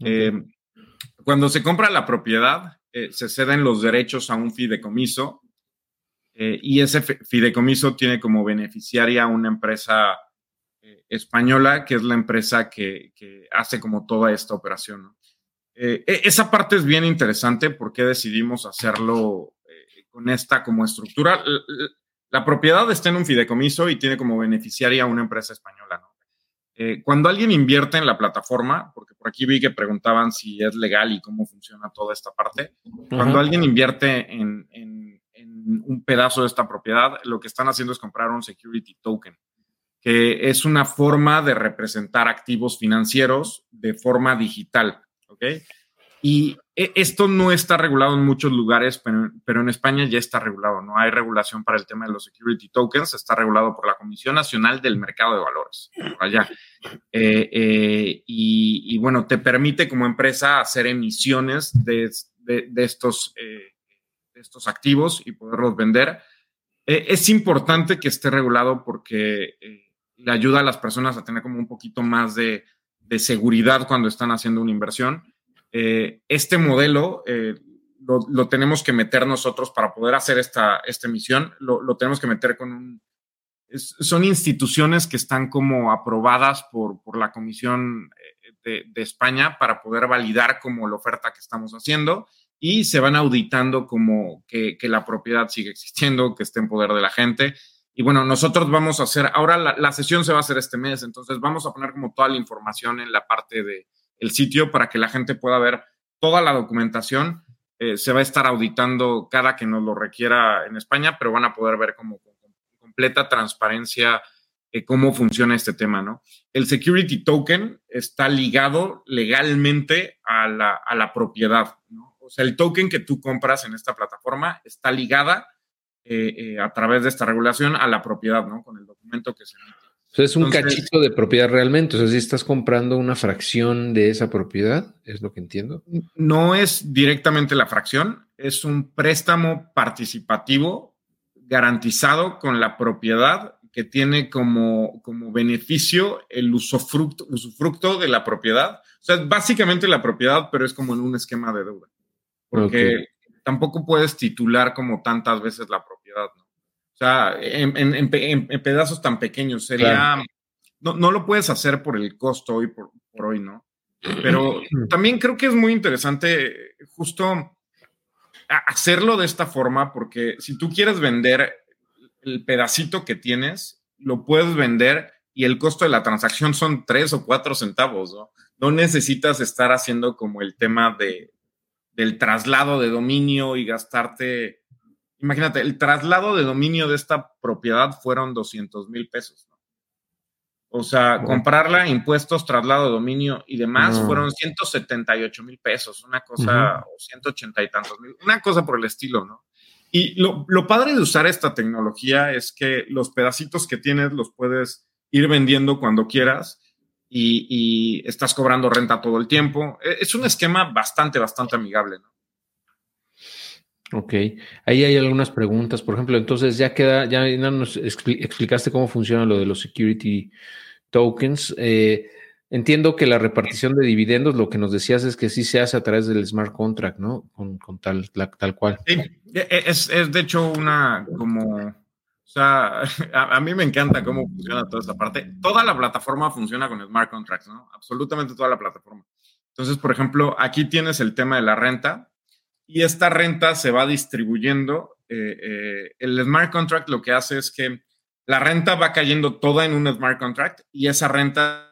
Eh, cuando se compra la propiedad, eh, se ceden los derechos a un fideicomiso eh, y ese fideicomiso tiene como beneficiaria una empresa española, que es la empresa que, hace como toda esta operación. Eh, e, esa parte es bien interesante porque decidimos hacerlo eh, con esta como estructura. La, propiedad está en un fideicomiso y tiene como beneficiaria una empresa española. ¿no? Eh, cuando alguien invierte en la plataforma, porque por aquí vi que preguntaban si es legal y cómo funciona toda esta parte, cuando alguien invierte en, en, un pedazo de esta propiedad, lo que están haciendo es comprar un security token, que es una forma de representar activos financieros de forma digital. ¿ok? Y esto no está regulado en muchos lugares, pero, en España ya está regulado. No hay regulación para el tema de los security tokens, está regulado por la Comisión Nacional del Mercado de Valores. Allá. Eh, eh, y, bueno, te permite como empresa hacer emisiones de, estos, eh, estos activos y poderlos vender. es importante que esté regulado porque le ayuda a las personas a tener como un poquito más de de seguridad cuando están haciendo una inversión. Eh, este modelo eh, lo, tenemos que meter nosotros para poder hacer esta, esta emisión, lo, tenemos que meter con un... son instituciones que están como aprobadas por, por la Comisión eh, de, España para poder validar como la oferta que estamos haciendo y se van auditando como que, que la propiedad sigue existiendo, que esté en poder de la gente. Y bueno, nosotros vamos a hacer, ahora la, sesión se va a hacer este mes, entonces vamos a poner como toda la información en la parte del el sitio para que la gente pueda ver toda la documentación. Eh, se va a estar auditando cada que nos lo requiera en España, pero van a poder ver como con, completa transparencia eh, cómo funciona este tema, ¿no? El security token está ligado legalmente a la, a la propiedad, ¿no? O sea, el token que tú compras en esta plataforma está ligada eh, a través de esta regulación a la propiedad, ¿no? Con el documento que se emite. O sea, es un cachito de propiedad realmente. O sea, si estás comprando una fracción de esa propiedad, es lo que entiendo. No es directamente la fracción, es un préstamo participativo garantizado con la propiedad que tiene como, como beneficio el usufructo, usufructo de la propiedad. O sea, básicamente la propiedad, pero es como en un esquema de deuda. Porque tampoco puedes titular como tantas veces la propiedad, ¿no? O sea, en, pedazos tan pequeños sería, no, no, lo puedes hacer por el costo hoy por, hoy, ¿no? Pero también creo que es muy interesante justo hacerlo de esta forma, porque si tú quieres vender el pedacito que tienes, lo puedes vender y el costo de la transacción son tres o cuatro centavos, ¿no? No necesitas estar haciendo como el tema de, del traslado de dominio y gastarte, imagínate, el traslado de dominio de esta propiedad fueron 200 mil pesos. O sea, comprarla, impuestos, traslado de dominio y demás fueron 178 mil pesos, una cosa, o 180 y tantos mil, una cosa por el estilo, ¿no? Y lo, lo padre de usar esta tecnología es que los pedacitos que tienes los puedes ir vendiendo cuando quieras y, estás cobrando renta todo el tiempo. E, es un esquema bastante, bastante amigable, ¿no? Ok, ahí hay algunas preguntas. Por ejemplo, entonces ya queda, ya nos explicaste cómo funciona lo de los security tokens. Eh, entiendo que la repartición de dividendos, lo que nos decías es que sí se hace a través del smart contract, ¿no? Con, tal, tal cual. Sí, e, e, es, es de hecho una como o sea, a, mí me encanta cómo funciona toda esta parte. Toda la plataforma funciona con smart contracts, ¿no? Absolutamente toda la plataforma. Entonces, por ejemplo, aquí tienes el tema de la renta y esta renta se va distribuyendo. Eh, eh, el smart contract lo que hace es que la renta va cayendo toda en un smart contract y esa renta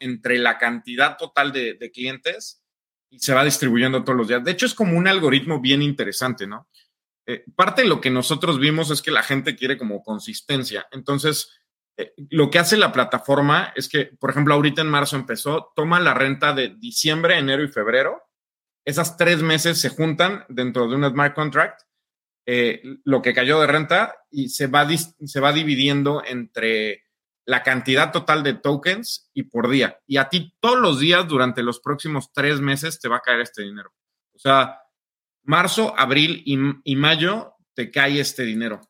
entre la cantidad total de, clientes y se va distribuyendo todos los días. De hecho, es como un algoritmo bien interesante, ¿no? Eh, parte de lo que nosotros vimos es que la gente quiere como consistencia. Entonces, lo que hace la plataforma es que, por ejemplo, ahorita en marzo empezó, toma la renta de diciembre, enero y febrero. Esas tres meses se juntan dentro de un smart contract, eh, lo que cayó de renta, y se va, se va dividiendo entre la cantidad total de tokens y por día. Y a ti todos los días durante los próximos tres meses te va a caer este dinero. O sea, marzo, abril y, mayo te cae este dinero.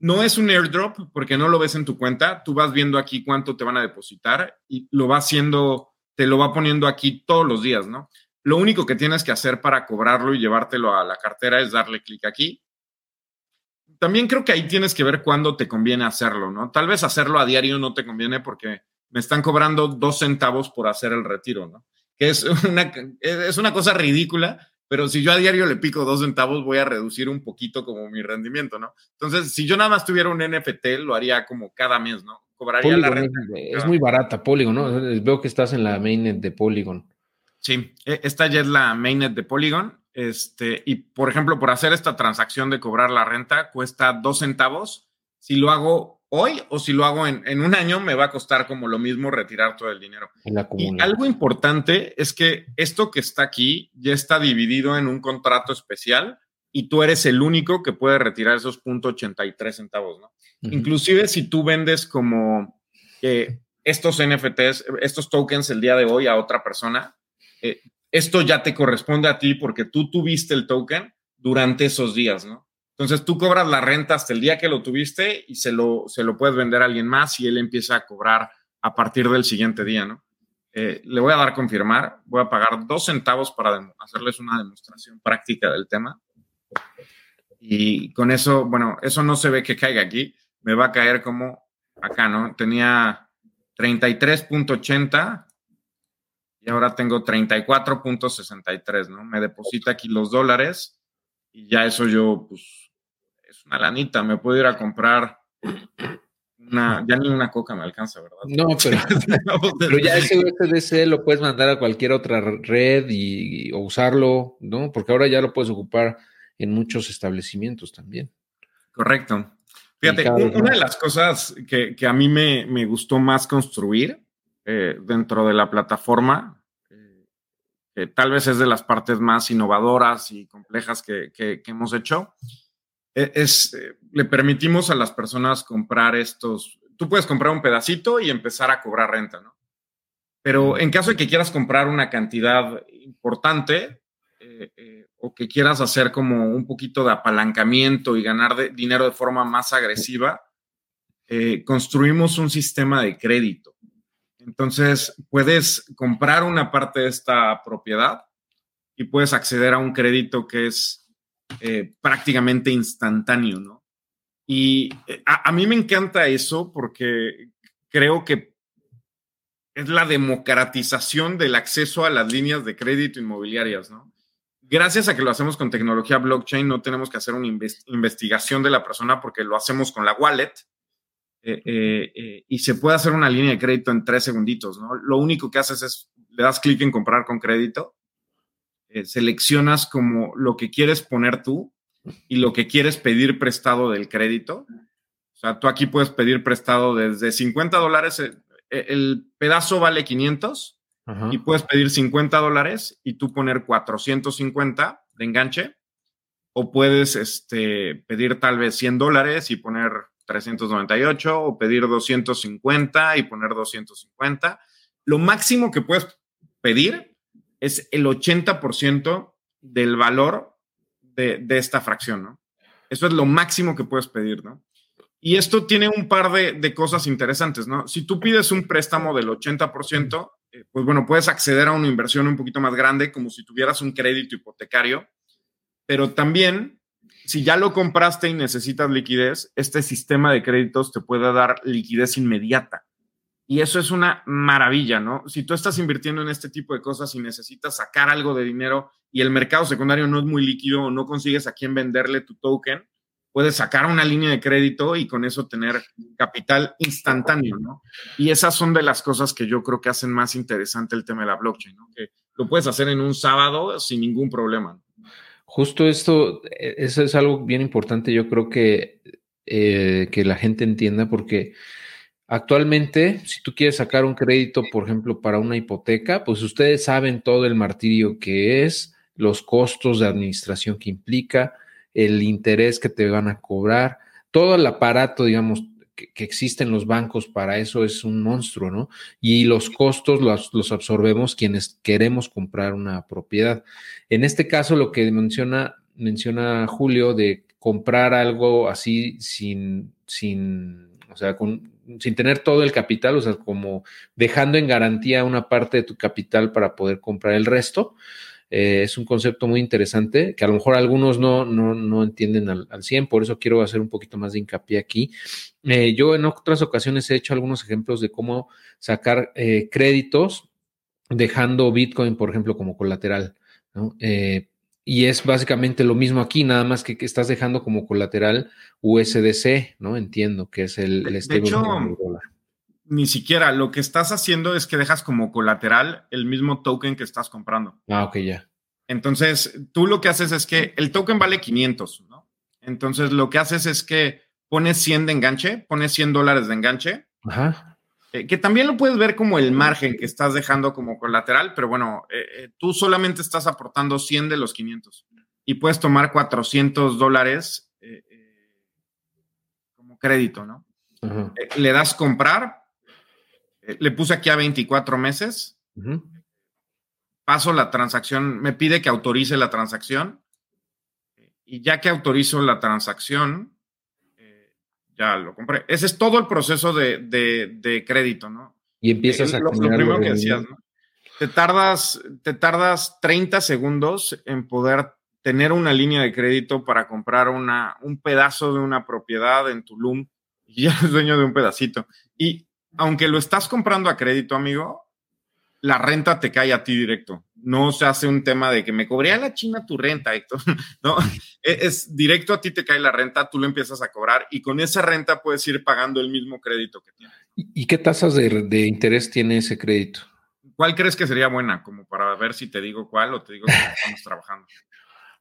No es un airdrop porque no lo ves en tu cuenta. Tú vas viendo aquí cuánto te van a depositar y lo va haciendo, te lo va poniendo aquí todos los días, ¿no? Lo único que tienes que hacer para cobrarlo y llevártelo a la cartera es darle clic aquí. También creo que ahí tienes que ver cuándo te conviene hacerlo, ¿no? Tal vez hacerlo a diario no te conviene porque me están cobrando dos centavos por hacer el retiro, ¿no? que es una, es una cosa ridícula, pero si yo a diario le pico dos centavos, voy a reducir un poquito como mi rendimiento, ¿no? Entonces, si yo nada más tuviera un NFT, lo haría como cada mes, ¿no? Cobraría la renta. Es, muy barata, Polygon, ¿no? Veo que estás en la mainnet de Polygon. Sí, e, esta ya es la mainnet de Polygon. Este, y por ejemplo, por hacer esta transacción de cobrar la renta, cuesta dos centavos. Si lo hago hoy o si lo hago en, un año, me va a costar como lo mismo retirar todo el dinero. Y algo importante es que esto que está aquí ya está dividido en un contrato especial y tú eres el único que puede retirar esos .83 centavos, ¿no? Inclusive si tú vendes como eh, estos NFTs, estos tokens el día de hoy a otra persona, eh, esto ya te corresponde a ti porque tú tuviste el token durante esos días, ¿no? Entonces tú cobras la renta hasta el día que lo tuviste y se lo, se lo puedes vender a alguien más y él empieza a cobrar a partir del siguiente día, ¿no? Eh, le voy a dar confirmar, voy a pagar dos centavos para hacerles una demostración práctica del tema. Y con eso, bueno, eso no se ve que caiga aquí, me va a caer como acá, ¿no? Tenía 33.80 y ahora tengo 34.63, ¿no? Me deposita aquí los dólares y ya eso yo, pues, es una lanita, me puedo ir a comprar una, ya ni una coca me alcanza, ¿verdad? No, pero, pero ya ese USDC lo puedes mandar a cualquier otra red y, o usarlo, ¿no? Porque ahora ya lo puedes ocupar en muchos establecimientos también. Correcto. Fíjate, una de las cosas que, a mí me, me, gustó más construir eh, dentro de la plataforma, eh, que tal vez es de las partes más innovadoras y complejas que, hemos hecho, e, es, eh, le permitimos a las personas comprar estos, tú puedes comprar un pedacito y empezar a cobrar renta, ¿no? Pero en caso de que quieras comprar una cantidad importante o que quieras hacer como un poquito de apalancamiento y ganar dinero de forma más agresiva, construimos un sistema de crédito. Entonces, puedes comprar una parte de esta propiedad y puedes acceder a un crédito que es eh, prácticamente instantáneo, ¿no? Y eh, a, mí me encanta eso porque creo que es la democratización del acceso a las líneas de crédito inmobiliarias, ¿no? Gracias a que lo hacemos con tecnología blockchain, no tenemos que hacer una investigación de la persona porque lo hacemos con la wallet eh, eh, eh, y se puede hacer una línea de crédito en tres segunditos, ¿no? Lo único que haces es, le das clic en comprar con crédito, seleccionas como lo que quieres poner tú y lo que quieres pedir prestado del crédito. O sea, tú aquí puedes pedir prestado desde 50 dólares, el pedazo vale 500 y puedes pedir 50 dólares y tú poner 450 de enganche o puedes este, pedir tal vez 100 dólares y poner 398 o pedir 250 y poner 250. Lo máximo que puedes pedir es el 80% del valor de, esta fracción, ¿no? Eso es lo máximo que puedes pedir, ¿no? Y esto tiene un par de, cosas interesantes, ¿no? Si tú pides un préstamo del 80%, eh, pues bueno, puedes acceder a una inversión un poquito más grande, como si tuvieras un crédito hipotecario, pero también si ya lo compraste y necesitas liquidez, este sistema de créditos te puede dar liquidez inmediata. Y eso es una maravilla, ¿no? Si tú estás invirtiendo en este tipo de cosas y necesitas sacar algo de dinero y el mercado secundario no es muy líquido o no consigues a quién venderle tu token, puedes sacar una línea de crédito y con eso tener capital instantáneo, ¿no? Y esas son de las cosas que yo creo que hacen más interesante el tema de la blockchain, ¿no? Que lo puedes hacer en un sábado sin ningún problema. Justo esto, e, eso es algo bien importante, yo creo que, eh, que la gente entienda, porque actualmente, si tú quieres sacar un crédito, por ejemplo, para una hipoteca, pues ustedes saben todo el martirio que es, los costos de administración que implica, el interés que te van a cobrar, todo el aparato, digamos, que, existen los bancos para eso es un monstruo, ¿no? Y los costos los, los, absorbemos quienes queremos comprar una propiedad. En este caso, lo que menciona, menciona Julio de comprar algo así sin, sin, o sea, con, sin tener todo el capital, o sea, como dejando en garantía una parte de tu capital para poder comprar el resto, eh, es un concepto muy interesante que a lo mejor algunos no, no, entienden al, al, 100, por eso quiero hacer un poquito más de hincapié aquí. Eh, yo en otras ocasiones he hecho algunos ejemplos de cómo sacar eh, créditos dejando Bitcoin, por ejemplo, como colateral. Y es básicamente lo mismo aquí, nada más que, estás dejando como colateral USDC, ¿no? Entiendo que es el, el de hecho, Ni siquiera, lo que estás haciendo es que dejas como colateral el mismo token que estás comprando. Ah, ok, ya. Entonces, tú lo que haces es que el token vale 500, ¿no? Entonces, lo que haces es que pones 100 de enganche, pones 100 dólares de enganche. Ajá. Eh, que también lo puedes ver como el margen que estás dejando como colateral, pero bueno, eh, eh, tú solamente estás aportando 100 de los 500 y puedes tomar 400 dólares como crédito, ¿no? le das comprar, le puse aquí a 24 meses, paso la transacción, me pide que autorice la transacción y ya que autorizo la transacción, ya lo compré. Ese es todo el proceso de, crédito, ¿no? Y empiezas a lo, lo primero que decías, ¿no? Te tardas, te tardas 30 segundos en poder tener una línea de crédito para comprar una, un pedazo de una propiedad en Tulum y ya eres dueño de un pedacito. Y aunque lo estás comprando a crédito, amigo, la renta te cae a ti directo. No se hace un tema de que me cobría la China tu renta, Héctor. No, e-, es directo a ti te cae la renta, tú lo empiezas a cobrar y con esa renta puedes ir pagando el mismo crédito que tienes. ¿Y qué tasas de, interés tiene ese crédito? ¿Cuál crees que sería buena? Como para ver si te digo cuál o te digo que estamos trabajando.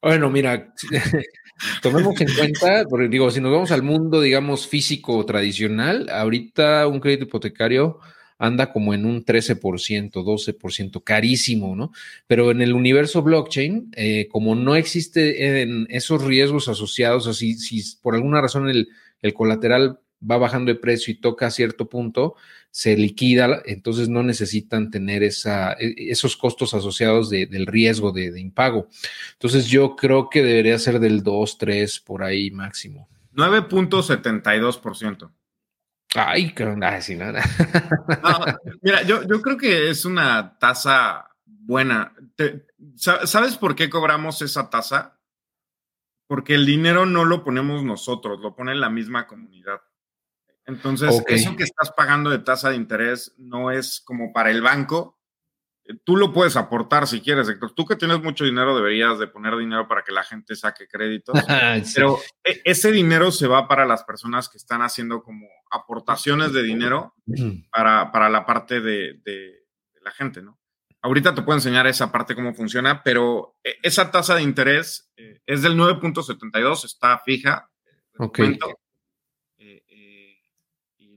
Bueno, mira, tomemos en cuenta, porque digo, si nos vamos al mundo, digamos, físico tradicional, ahorita un crédito hipotecario anda como en un 13%, 12%, carísimo, ¿no? Pero en el universo blockchain, eh, como no existe esos riesgos asociados, así si por alguna razón el, colateral va bajando de precio y toca a cierto punto, se liquida, entonces no necesitan tener esa, e, esos costos asociados del riesgo de, de, impago. Entonces yo creo que debería ser del 2, 3 por ahí máximo. 9.72%. Ay, qué onda, sin nada. mira, yo, yo, creo que es una tasa buena. ¿Sabes por qué cobramos esa tasa? Porque el dinero no lo ponemos nosotros, lo pone la misma comunidad. Entonces, eso que estás pagando de tasa de interés no es como para el banco, tú lo puedes aportar si quieres, Héctor. Tú que tienes mucho dinero deberías de poner dinero para que la gente saque créditos, pero e, ese dinero se va para las personas que están haciendo como aportaciones de dinero para, para la parte de, de, la gente, ¿no? Ahorita te puedo enseñar esa parte cómo funciona, pero e, esa tasa de interés eh, es del 9.72, está fija. Ok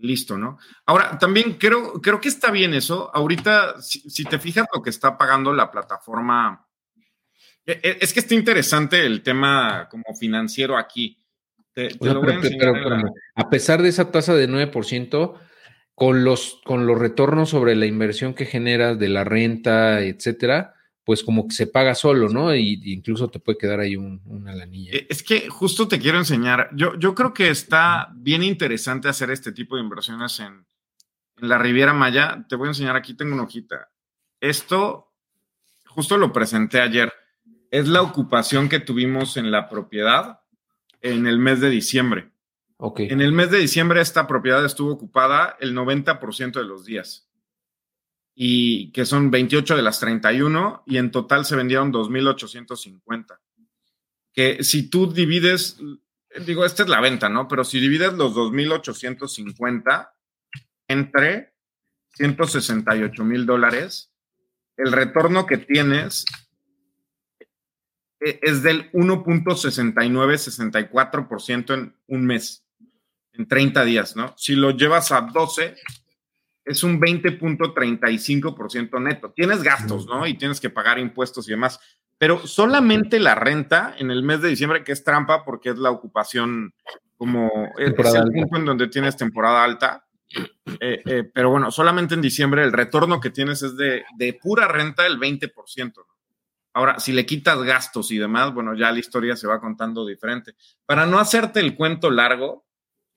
listo, ¿no? Ahora, también creo, creo que está bien eso. Ahorita, si, te fijas lo que está pagando la plataforma, e, e, es que está interesante el tema como financiero aquí. a, pesar de esa tasa de 9%, con los, con los retornos sobre la inversión que generas de la renta, etcétera, pues como que se paga solo, ¿no? Y, incluso te puede quedar ahí una lanilla. Eh, es que justo te quiero enseñar, yo, yo creo que está bien interesante hacer este tipo de inversiones en, la Riviera Maya. Te voy a enseñar, aquí tengo una hojita. Esto, justo lo presenté ayer, es la ocupación que tuvimos en la propiedad en el mes de diciembre. Ok. En el mes de diciembre esta propiedad estuvo ocupada el 90% de los días y que son 28 de las 31 y en total se vendieron 2.850. Que si tú divides, digo, esta es la venta, ¿no? Pero si divides los 2.850 entre 168 mil dólares, el retorno que tienes e, es del 1.6964% en un mes, en 30 días, ¿no? Si lo llevas a 12, es un 20.35% neto. Tienes gastos, ¿no? Y tienes que pagar impuestos y demás, pero solamente la renta en el mes de diciembre, que es trampa porque es la ocupación como es el punto en donde tienes temporada alta. Eh, eh, pero bueno, solamente en diciembre el retorno que tienes es de, de pura renta el 20%. Ahora, si le quitas gastos y demás, bueno, ya la historia se va contando diferente. Para no hacerte el cuento largo,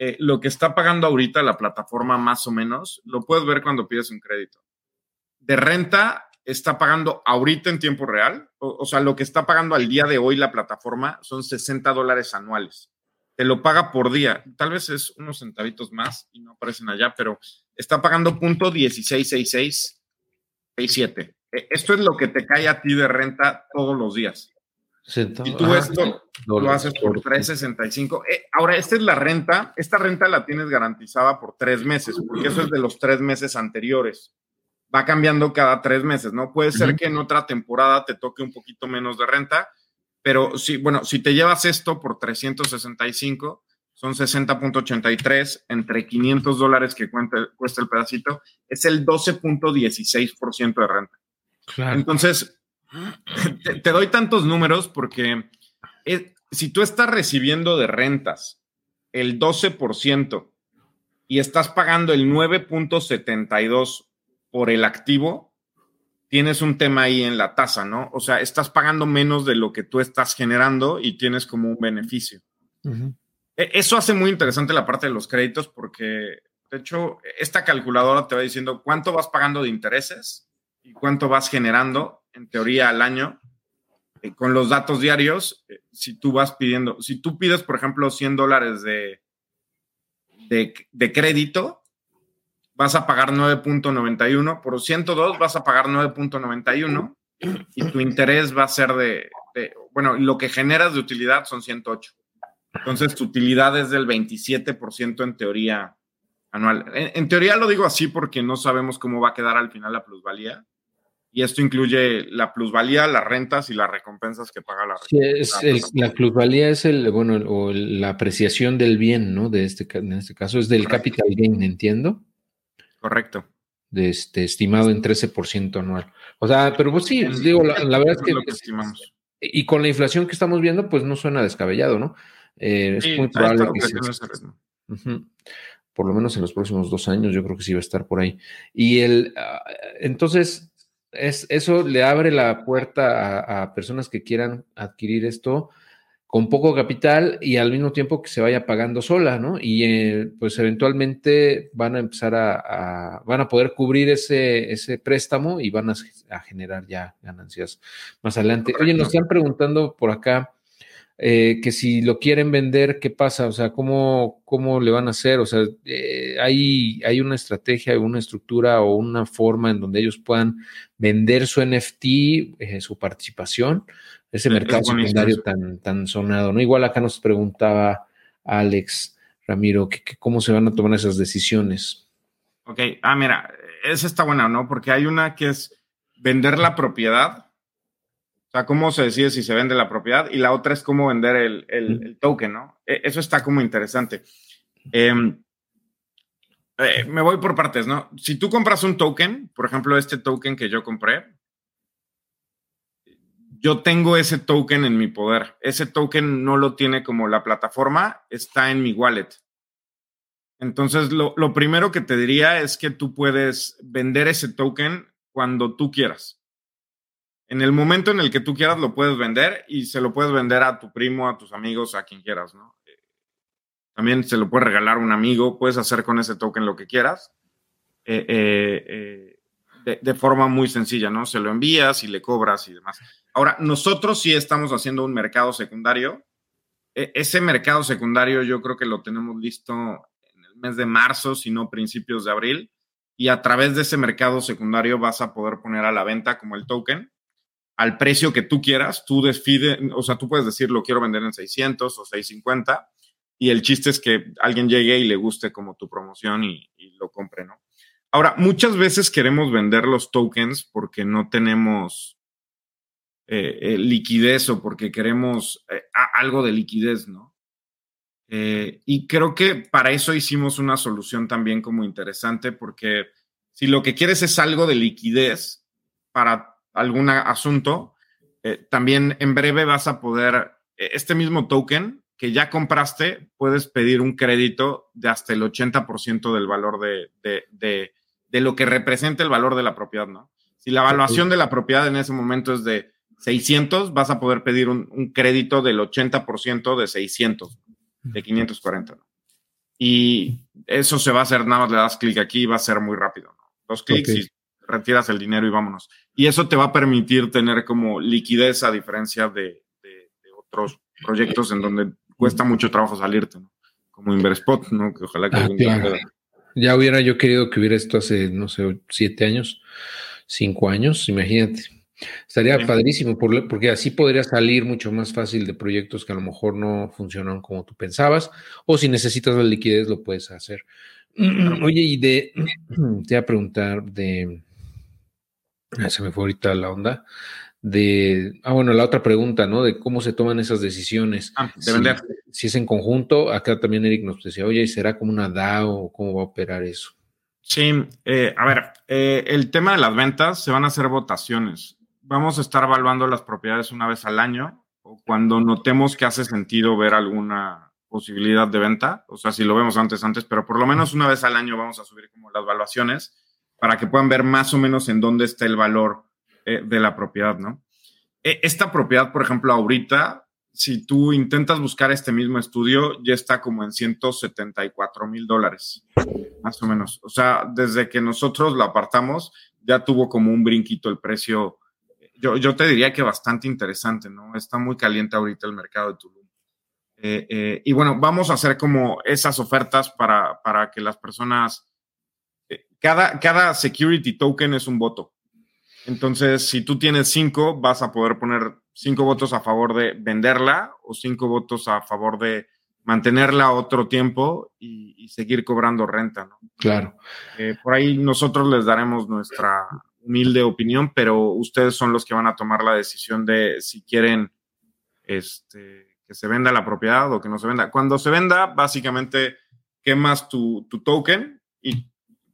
eh, lo que está pagando ahorita la plataforma más o menos, lo puedes ver cuando pides un crédito. De renta está pagando ahorita en tiempo real, o, sea, lo que está pagando al día de hoy la plataforma son 60 dólares anuales. Te lo paga por día. Tal vez es unos centavitos más y no aparecen allá, pero está pagando punto 166667. e, esto es lo que te cae a ti de renta todos los días. Si tú esto lo haces por 365. Eh, ahora, esta es la renta. Esta renta la tienes garantizada por tres meses, porque eso es de los tres meses anteriores. Va cambiando cada tres meses, ¿no? Puede ser que en otra temporada te toque un poquito menos de renta, pero si, bueno, si te llevas esto por 365, son 60.83 entre 500 dólares que cuesta el pedacito, es el 12.16% de renta. Entonces, te, doy tantos números porque si tú estás recibiendo de rentas el 12% y estás pagando el 9.72 por el activo, tienes un tema ahí en la tasa, ¿no? O sea, estás pagando menos de lo que tú estás generando y tienes como un beneficio. E, eso hace muy interesante la parte de los créditos porque, de hecho, esta calculadora te va diciendo cuánto vas pagando de intereses y cuánto vas generando, en teoría, al año. Eh, con los datos diarios, eh, si tú vas pidiendo, si tú pides, por ejemplo, 100 dólares de, de, crédito, vas a pagar 9.91, por 102 vas a pagar 9.91 y tu interés va a ser de, de, bueno, lo que generas de utilidad son 108. Entonces, tu utilidad es del 27% en teoría anual. En, teoría lo digo así porque no sabemos cómo va a quedar al final la plusvalía. Y esto incluye la plusvalía, las rentas y las recompensas que paga la sí, es la plusvalía es el, bueno, o la apreciación del bien, ¿no? De este, en este caso es del capital gain, entiendo. Correcto. De este, estimado en 13% anual. O sea, pero pues sí, digo, la, verdad es que, y con la inflación que estamos viendo, pues no suena descabellado, ¿no? Eh, es muy probable que Por lo menos en los próximos dos años, yo creo que sí va a estar por ahí. Y el, ah, entonces, es, eso le abre la puerta a, personas que quieran adquirir esto con poco capital y al mismo tiempo que se vaya pagando sola, ¿no? Y eh, pues eventualmente van a empezar a, van a poder cubrir ese, ese préstamo y van a, a generar ya ganancias más adelante. Oye, nos están preguntando por acá, eh, que si lo quieren vender, ¿qué pasa? O sea, ¿cómo, cómo le van a hacer? O sea, eh, ¿hay, ¿hay una estrategia, una estructura o una forma en donde ellos puedan vender su NFT, eh, su participación, ese mercado secundario tan, tan sonado, ¿no? Igual acá nos preguntaba Alex Ramiro, que, ¿cómo se van a tomar esas decisiones? Ok, ah, mira, esa está buena, ¿no? Porque hay una que es vender la propiedad o sea, cómo se decide si se vende la propiedad y la otra es cómo vender el, token, ¿no? E, eso está como interesante. Em, eh, me voy por partes, ¿no? Si tú compras un token, por ejemplo, este token que yo compré, yo tengo ese token en mi poder. Ese token no lo tiene como la plataforma, está en mi wallet. Entonces, lo, lo primero que te diría es que tú puedes vender ese token cuando tú quieras en el momento en el que tú quieras lo puedes vender y se lo puedes vender a tu primo, a tus amigos, a quien quieras, ¿no? Eh, también se lo puedes regalar a un amigo, puedes hacer con ese token lo que quieras, eh, eh, de, forma muy sencilla, ¿no? Se lo envías y le cobras y demás. Ahora, nosotros sí estamos haciendo un mercado secundario. E, ese mercado secundario yo creo que lo tenemos listo en el mes de marzo, si no principios de abril, y a través de ese mercado secundario vas a poder poner a la venta como el token al precio que tú quieras, tú decides, o sea, tú puedes decir lo quiero vender en 600 o 650 y el chiste es que alguien llegue y le guste como tu promoción y, lo compre, ¿no? Ahora, muchas veces queremos vender los tokens porque no tenemos eh, eh, liquidez o porque queremos eh, algo de liquidez, ¿no? y creo que para eso hicimos una solución también como interesante porque si lo que quieres es algo de liquidez para algún asunto, eh, también en breve vas a poder, eh, este mismo token que ya compraste, puedes pedir un crédito de hasta el 80% del valor de, de, de, lo que representa el valor de la propiedad, ¿no? Si la evaluación de la propiedad en ese momento es de 600, vas a poder pedir un, crédito del 80% de 600, de 540, ¿no? Y eso se va a hacer, nada más le das clic aquí y va a ser muy rápido, ¿no? Dos clics y retiras el dinero y vámonos. Y eso te va a permitir tener como liquidez a diferencia de, otros proyectos en donde cuesta mucho trabajo salirte, ¿no? Como Inverspot, ¿no? Que ojalá que ah, Ya hubiera yo querido que hubiera esto hace, no sé, siete años. Cinco años, imagínate. Estaría padrísimo porque así podría salir mucho más fácil de proyectos que a lo mejor no funcionan como tú pensabas, o si necesitas la liquidez lo puedes hacer. Oye, y de, te voy a preguntar de, se me fue ahorita la onda, de, ah, bueno, la otra pregunta, ¿no? De cómo se toman esas decisiones. Ah, de vender. Si es en conjunto, acá también Eric nos decía, oye, ¿y será como una DAO o cómo va a operar eso? Sí, eh, a ver, eh, el tema de las ventas se van a hacer votaciones. Vamos a estar evaluando las propiedades una vez al año o cuando notemos que hace sentido ver alguna posibilidad de venta, o sea, si lo vemos antes, antes, pero por lo menos una vez al año vamos a subir como las evaluaciones para que puedan ver más o menos en dónde está el valor eh, de la propiedad, ¿no? E, esta propiedad, por ejemplo, ahorita, si tú intentas buscar este mismo estudio, ya está como en 174 mil dólares, más o menos. O sea, desde que nosotros lo apartamos, ya tuvo como un brinquito el precio. Yo, yo te diría que bastante interesante, ¿no? Está muy caliente ahorita el mercado de Tulum. Eh, eh, y bueno, vamos a hacer como esas ofertas para, para que las personas, cada, cada security token es un voto. Entonces, si tú tienes cinco, vas a poder poner cinco votos a favor de venderla o cinco votos a favor de mantenerla otro tiempo y, seguir cobrando renta, ¿no? Claro. Eh, por ahí nosotros les daremos nuestra humilde opinión, pero ustedes son los que van a tomar la decisión de si quieren este, que se venda la propiedad o que no se venda. Cuando se venda, básicamente quemas tu, tu token y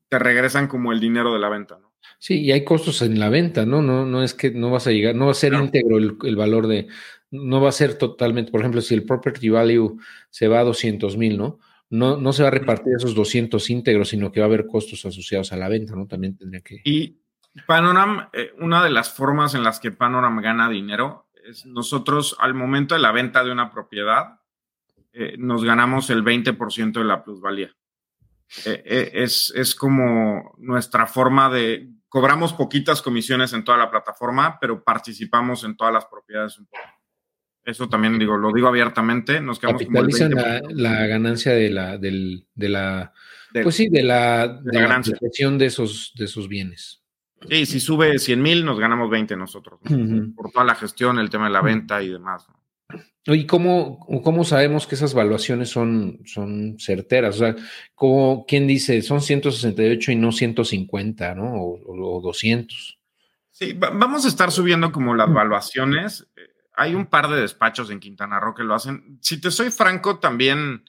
te regresan como el dinero de la venta, ¿no? Sí, y hay costos en la venta, ¿no? No, no es que no vas a llegar, no va a ser íntegro el, valor de, no va a ser totalmente, por ejemplo, si el property value se va a 200 mil, ¿no? No, no se va a repartir esos 200 íntegros, sino que va a haber costos asociados a la venta, ¿no? También tendría que... Y Panoram, eh, una de las formas en las que Panoram gana dinero es nosotros al momento de la venta de una propiedad, eh, nos ganamos el 20% de la plusvalía. Eh, es, es como nuestra forma de cobramos poquitas comisiones en toda la plataforma, pero participamos en todas las propiedades un poco. Eso también digo, lo digo abiertamente, nos quedamos Capitalizan la, la, ganancia de la, del, de la, pues sí, de la, de, la, ganancia. de esos, de esos bienes. Sí, si sube 100 mil, nos ganamos 20 nosotros, por toda la gestión, el tema de la venta y demás. ¿Y cómo, cómo sabemos que esas valuaciones son, son certeras? O sea, como, ¿quién dice son 168 y no 150, ¿no? O, 200. Sí, vamos a estar subiendo como las valuaciones. Eh, hay un par de despachos en Quintana Roo que lo hacen. Si te soy franco, también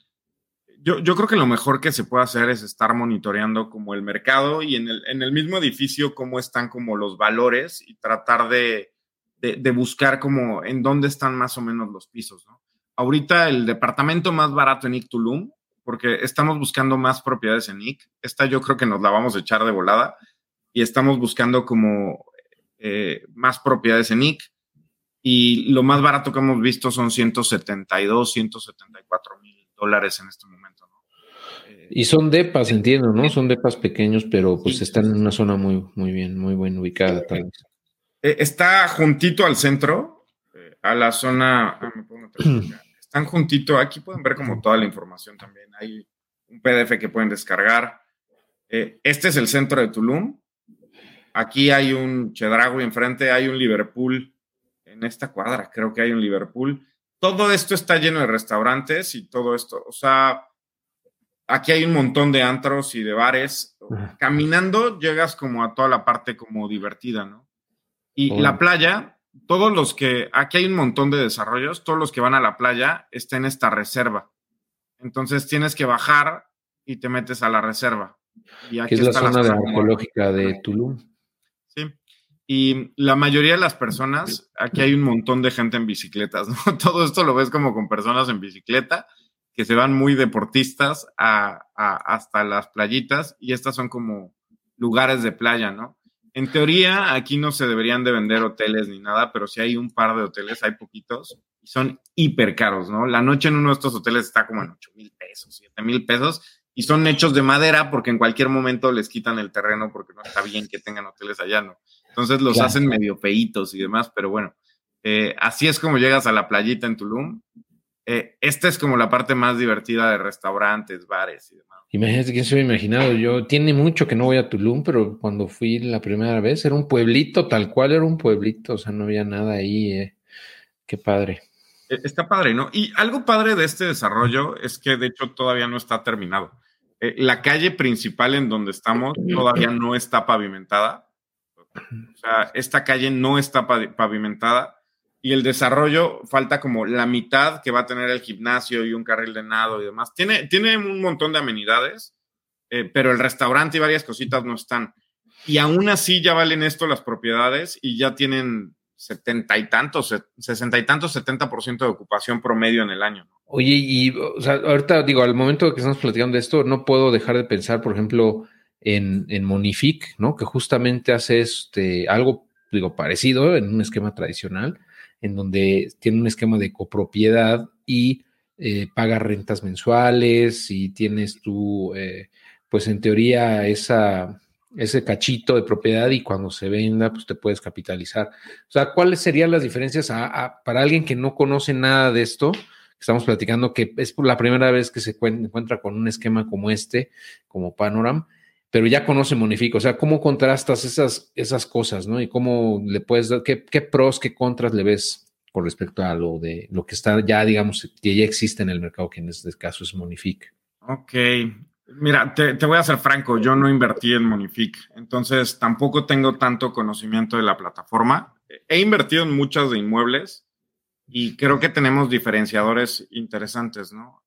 yo, yo creo que lo mejor que se puede hacer es estar monitoreando como el mercado y en el, en el mismo edificio cómo están como los valores y tratar de de, buscar como en dónde están más o menos los pisos, ¿no? Ahorita el departamento más barato en IC Tulum, porque estamos buscando más propiedades en IC, esta yo creo que nos la vamos a echar de volada y estamos buscando como eh, más propiedades en IC y lo más barato que hemos visto son 172, 174 mil dólares en este momento. ¿no? y son depas, entiendo, ¿no? Son depas pequeños, pero pues están en una zona muy, muy bien, muy bien ubicada. Tal vez. Eh, está juntito al centro, eh, a la zona. Ah, están juntito. Aquí pueden ver como toda la información también. Hay un PDF que pueden descargar. Eh, este es el centro de Tulum. Aquí hay un Chedragui enfrente, hay un Liverpool en esta cuadra, creo que hay un Liverpool. Todo esto está lleno de restaurantes y todo esto. O sea, aquí hay un montón de antros y de bares. Caminando llegas como a toda la parte como divertida, ¿no? Y la playa, todos los que, aquí hay un montón de desarrollos, todos los que van a la playa están en esta reserva. Entonces tienes que bajar y te metes a la reserva. Y aquí es la zona, arqueológica de Tulum. Sí. Y la mayoría de las personas, aquí hay un montón de gente en bicicletas, ¿no? Todo esto lo ves como con personas en bicicleta que se van muy deportistas a, hasta las playitas y estas son como lugares de playa, ¿no? En teoría, aquí no se deberían de vender hoteles ni nada, pero si hay un par de hoteles, hay poquitos, y son hiper caros, ¿no? La noche en uno de estos hoteles está como en 8 mil pesos, 7 mil pesos, y son hechos de madera porque en cualquier momento les quitan el terreno porque no está bien que tengan hoteles allá, ¿no? Entonces los hacen medio feitos y demás, pero bueno, eh, así es como llegas a la playita en Tulum. Eh, esta es como la parte más divertida de restaurantes, bares y demás. Imagínate que se hubiera imaginado. Yo tiene mucho que no voy a Tulum, pero cuando fui la primera vez era un pueblito, tal cual era un pueblito, o sea, no había nada ahí. Eh. Qué padre. E, está padre, ¿no? Y algo padre de este desarrollo es que de hecho todavía no está terminado. Eh, la calle principal en donde estamos todavía no está pavimentada. O sea, esta calle no está pavimentada y el desarrollo falta como la mitad que va a tener el gimnasio y un carril de nado y demás. Tiene, tiene un montón de amenidades, eh, pero el restaurante y varias cositas no están. Y aún así ya valen esto las propiedades y ya tienen setenta y tantos, sesenta y tantos, setenta por ciento de ocupación promedio en el año. Oye, y o sea, ahorita digo, al momento que estamos platicando de esto, no puedo dejar de pensar, por ejemplo, en, en Monific, ¿no? Que justamente hace este, algo, digo, parecido en un esquema tradicional en donde tiene un esquema de copropiedad y eh, pagas rentas mensuales y tienes tú, eh, pues en teoría, esa, ese cachito de propiedad y cuando se venda, pues te puedes capitalizar. O sea, ¿cuáles serían las diferencias para alguien que no conoce nada de esto? Estamos platicando que es por la primera vez que se encuentra con un esquema como este, como Panoram pero ya conoce Monifico. O sea, ¿cómo contrastas esas, esas cosas, no? Y cómo le puedes dar, qué, pros, qué contras le ves con respecto a lo de lo que está ya, digamos, que ya existe en el mercado, que en este caso es Monific. Ok. Mira, te, voy a ser franco, yo no invertí en Monific, entonces tampoco tengo tanto conocimiento de la plataforma. He invertido en muchas de inmuebles y creo que tenemos diferenciadores interesantes, ¿no?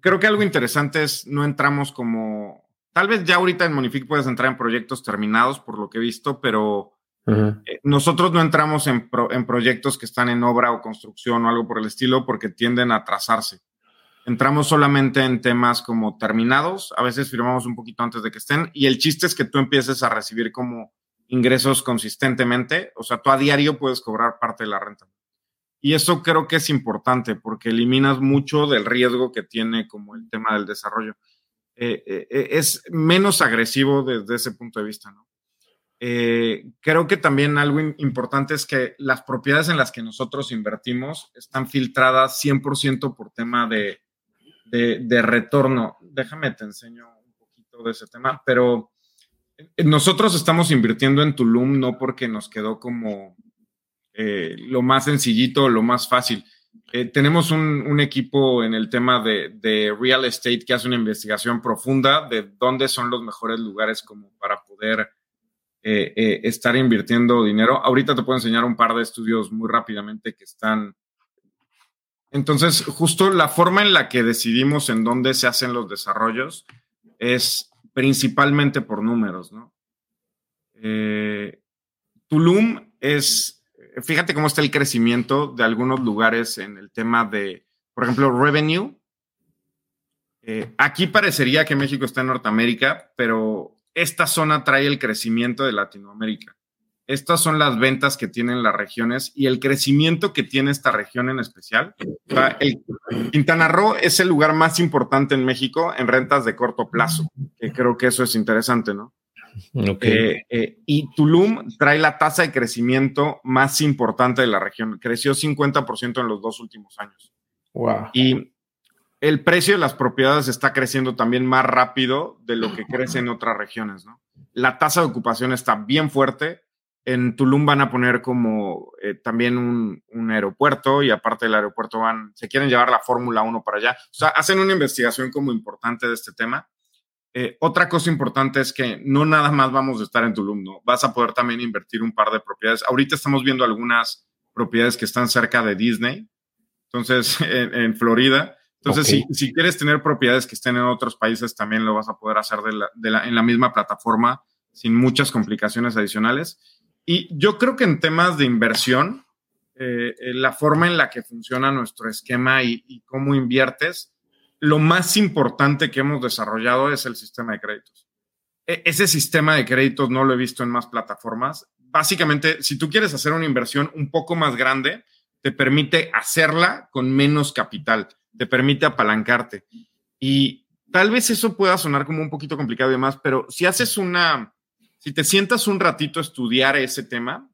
Creo que algo interesante es no entramos como, tal vez ya ahorita en Monific puedes entrar en proyectos terminados por lo que he visto, pero eh, nosotros no entramos en, en, proyectos que están en obra o construcción o algo por el estilo porque tienden a atrasarse. Entramos solamente en temas como terminados, a veces firmamos un poquito antes de que estén y el chiste es que tú empieces a recibir como ingresos consistentemente, o sea, tú a diario puedes cobrar parte de la renta. Y eso creo que es importante porque eliminas mucho del riesgo que tiene como el tema del desarrollo. Eh, eh, eh, es menos agresivo desde ese punto de vista, ¿no? creo que también algo importante es que las propiedades en las que nosotros invertimos están filtradas 100% por tema de, de, retorno. Déjame te enseño un poquito de ese tema, pero nosotros estamos invirtiendo en Tulum no porque nos quedó como eh, lo más sencillito, lo más fácil. Eh, tenemos un, equipo en el tema de, real estate que hace una investigación profunda de dónde son los mejores lugares como para poder eh, estar invirtiendo dinero. Ahorita te puedo enseñar un par de estudios muy rápidamente que están. Entonces, justo la forma en la que decidimos en dónde se hacen los desarrollos es principalmente por números, ¿no? Tulum es fíjate cómo está el crecimiento de algunos lugares en el tema de, por ejemplo, revenue. Eh, aquí parecería que México está en Norteamérica, pero esta zona trae el crecimiento de Latinoamérica. Estas son las ventas que tienen las regiones y el crecimiento que tiene esta región en especial. Quintana Roo es el lugar más importante en México en rentas de corto plazo, que creo que eso es interesante, ¿no? Eh, eh, y Tulum trae la tasa de crecimiento más importante de la región. Creció 50% en los dos últimos años. Y el precio de las propiedades está creciendo también más rápido de lo que crece en otras regiones. La tasa de ocupación está bien fuerte. En Tulum van a poner como eh, también un, un, aeropuerto y aparte del aeropuerto van, se quieren llevar la Fórmula 1 para allá. O sea, hacen una investigación como importante de este tema eh, otra cosa importante es que no nada más vamos a estar en Tulum, ¿no? Vas a poder también invertir un par de propiedades. Ahorita estamos viendo algunas propiedades que están cerca de Disney, entonces, en, Florida. Entonces, si, si, quieres tener propiedades que estén en otros países, también lo vas a poder hacer de la, en la misma plataforma sin muchas complicaciones adicionales. Y yo creo que en temas de inversión, eh, eh, la forma en la que funciona nuestro esquema y, y cómo inviertes, lo más importante que hemos desarrollado es el sistema de créditos. E, ese sistema de créditos no lo he visto en más plataformas. Básicamente, si tú quieres hacer una inversión un poco más grande, te permite hacerla con menos capital, te permite apalancarte. Y tal vez eso pueda sonar como un poquito complicado y demás, pero si haces una, si te sientas un ratito a estudiar ese tema,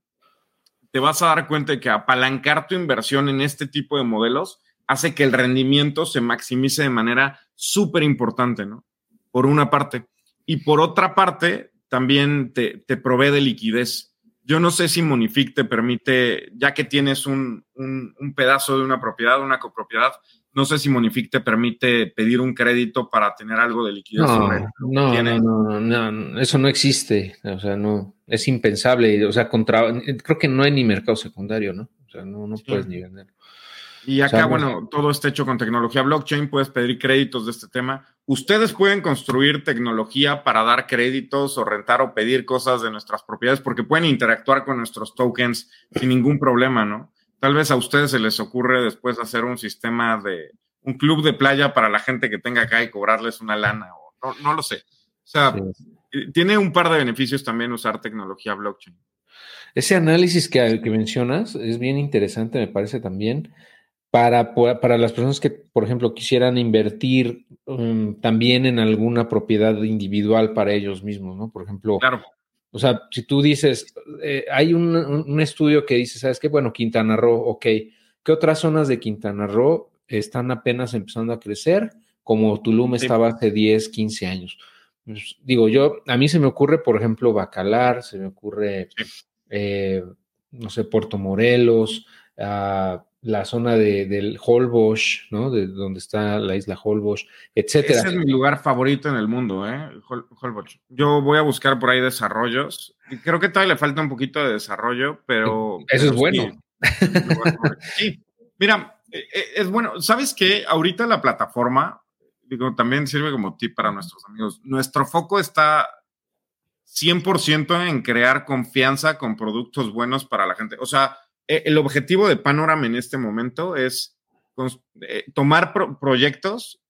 te vas a dar cuenta de que apalancar tu inversión en este tipo de modelos hace que el rendimiento se maximice de manera súper importante, ¿no? Por una parte. Y por otra parte, también te, te, provee de liquidez. Yo no sé si Monific te permite, ya que tienes un, un, un pedazo de una propiedad, una copropiedad, no sé si Monific te permite pedir un crédito para tener algo de liquidez. No, no, no, no, no, eso no existe. O sea, no, es impensable. O sea, contra, creo que no hay ni mercado secundario, ¿no? O sea, no, no puedes ni vender. Y acá, bueno, todo está hecho con tecnología blockchain, puedes pedir créditos de este tema. Ustedes pueden construir tecnología para dar créditos o rentar o pedir cosas de nuestras propiedades porque pueden interactuar con nuestros tokens sin ningún problema, ¿no? Tal vez a ustedes se les ocurre después hacer un sistema de un club de playa para la gente que tenga acá y cobrarles una lana o no, lo sé. O sea, eh, tiene un par de beneficios también usar tecnología blockchain. Ese análisis que, que mencionas es bien interesante, me parece también para, para las personas que, por ejemplo, quisieran invertir um, también en alguna propiedad individual para ellos mismos, ¿no? Por ejemplo, claro. o sea, si tú dices, eh, hay un, un, estudio que dice, ¿sabes qué? Bueno, Quintana Roo, ok, ¿qué otras zonas de Quintana Roo están apenas empezando a crecer? Como Tulum estaba hace 10, 15 años. Pues, digo, yo, a mí se me ocurre, por ejemplo, Bacalar, se me ocurre, eh, no sé, Puerto Morelos, uh, la zona de, del Holbox, ¿no? De donde está la isla Holbox, etcétera. Ese es mi lugar favorito en el mundo, ¿eh? Holbox. Yo voy a buscar por ahí desarrollos. Creo que todavía le falta un poquito de desarrollo, pero. Eso es bueno. Sí. Mira, e, e, es bueno. ¿Sabes qué? Ahorita la plataforma, digo, también sirve como tip para nuestros amigos. Nuestro foco está 100% en crear confianza con productos buenos para la gente. O sea, el objetivo de Panorama en este momento es eh, tomar proyectos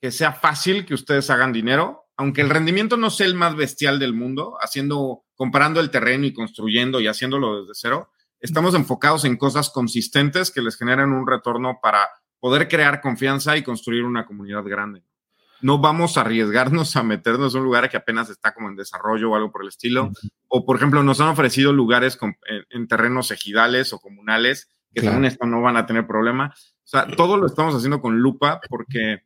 que sea fácil que ustedes hagan dinero, aunque el rendimiento no sea el más bestial del mundo, haciendo, comparando el terreno y construyendo y haciéndolo desde cero. Estamos enfocados en cosas consistentes que les generen un retorno para poder crear confianza y construir una comunidad grande no vamos a arriesgarnos a meternos en un lugar que apenas está como en desarrollo o algo por el estilo. O, por ejemplo, nos han ofrecido lugares en, terrenos ejidales o comunales que según esto no van a tener problema. O sea, todo lo estamos haciendo con lupa porque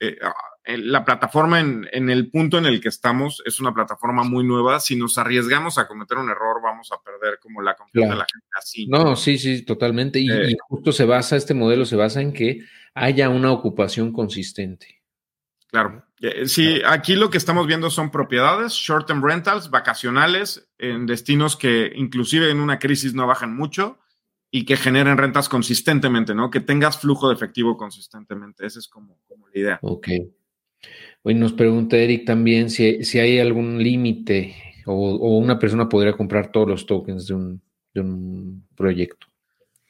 eh, ah, la plataforma en, el punto en el que estamos es una plataforma muy nueva. Si nos arriesgamos a cometer un error, vamos a perder como la confianza de la gente así. No, sí, sí, totalmente. y eh. justo se basa, este modelo se basa en que haya una ocupación consistente. Claro. Eh, sí, aquí lo que estamos viendo son propiedades, short-term rentals, vacacionales, en destinos que inclusive en una crisis no bajan mucho y que generen rentas consistentemente, ¿no? Que tengas flujo de efectivo consistentemente. Esa es como, la idea. Ok. Hoy nos pregunta Eric también si, si hay algún límite o, o, una persona podría comprar todos los tokens de un, de un proyecto.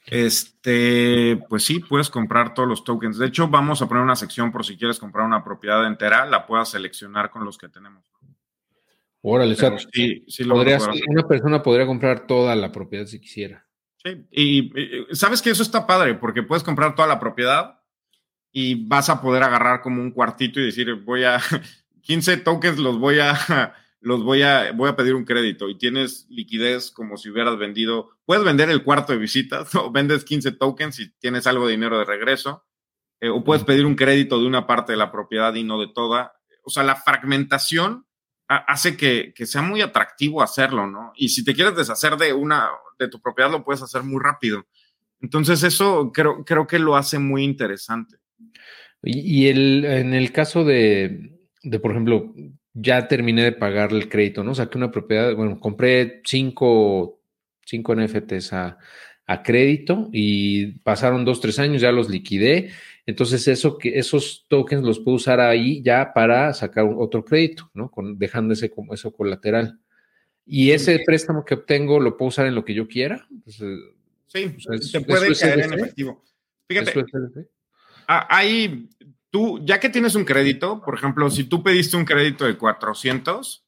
Este, pues sí, puedes comprar todos los tokens. De hecho, vamos a poner una sección por si quieres comprar una propiedad entera, la puedas seleccionar con los que tenemos. Órale, sí, sí una persona podría comprar toda la propiedad si quisiera. Sí, y, sabes que eso está padre porque puedes comprar toda la propiedad y vas a poder agarrar como un cuartito y decir, voy a 15 tokens los voy a los voy a, voy a pedir un crédito y tienes liquidez como si hubieras vendido, puedes vender el cuarto de visitas o vendes 15 tokens y tienes algo de dinero de regreso, eh, o puedes pedir un crédito de una parte de la propiedad y no de toda. O sea, la fragmentación hace que, que, sea muy atractivo hacerlo, ¿no? Y si te quieres deshacer de una, de tu propiedad, lo puedes hacer muy rápido. Entonces, eso creo, creo que lo hace muy interesante. Y, el, en el caso de, de, por ejemplo, ya terminé de pagar el crédito, ¿no? Saqué una propiedad, bueno, compré cinco, cinco NFTs a, a, crédito y pasaron dos, tres años, ya los liquidé. Entonces, eso que esos tokens los puedo usar ahí ya para sacar otro crédito, ¿no? Con, dejando ese como eso colateral. Y ese préstamo que obtengo lo puedo usar en lo que yo quiera. sí, se puede caer en efectivo. Fíjate, hay tú, ya que tienes un crédito, por ejemplo, si tú pediste un crédito de 400,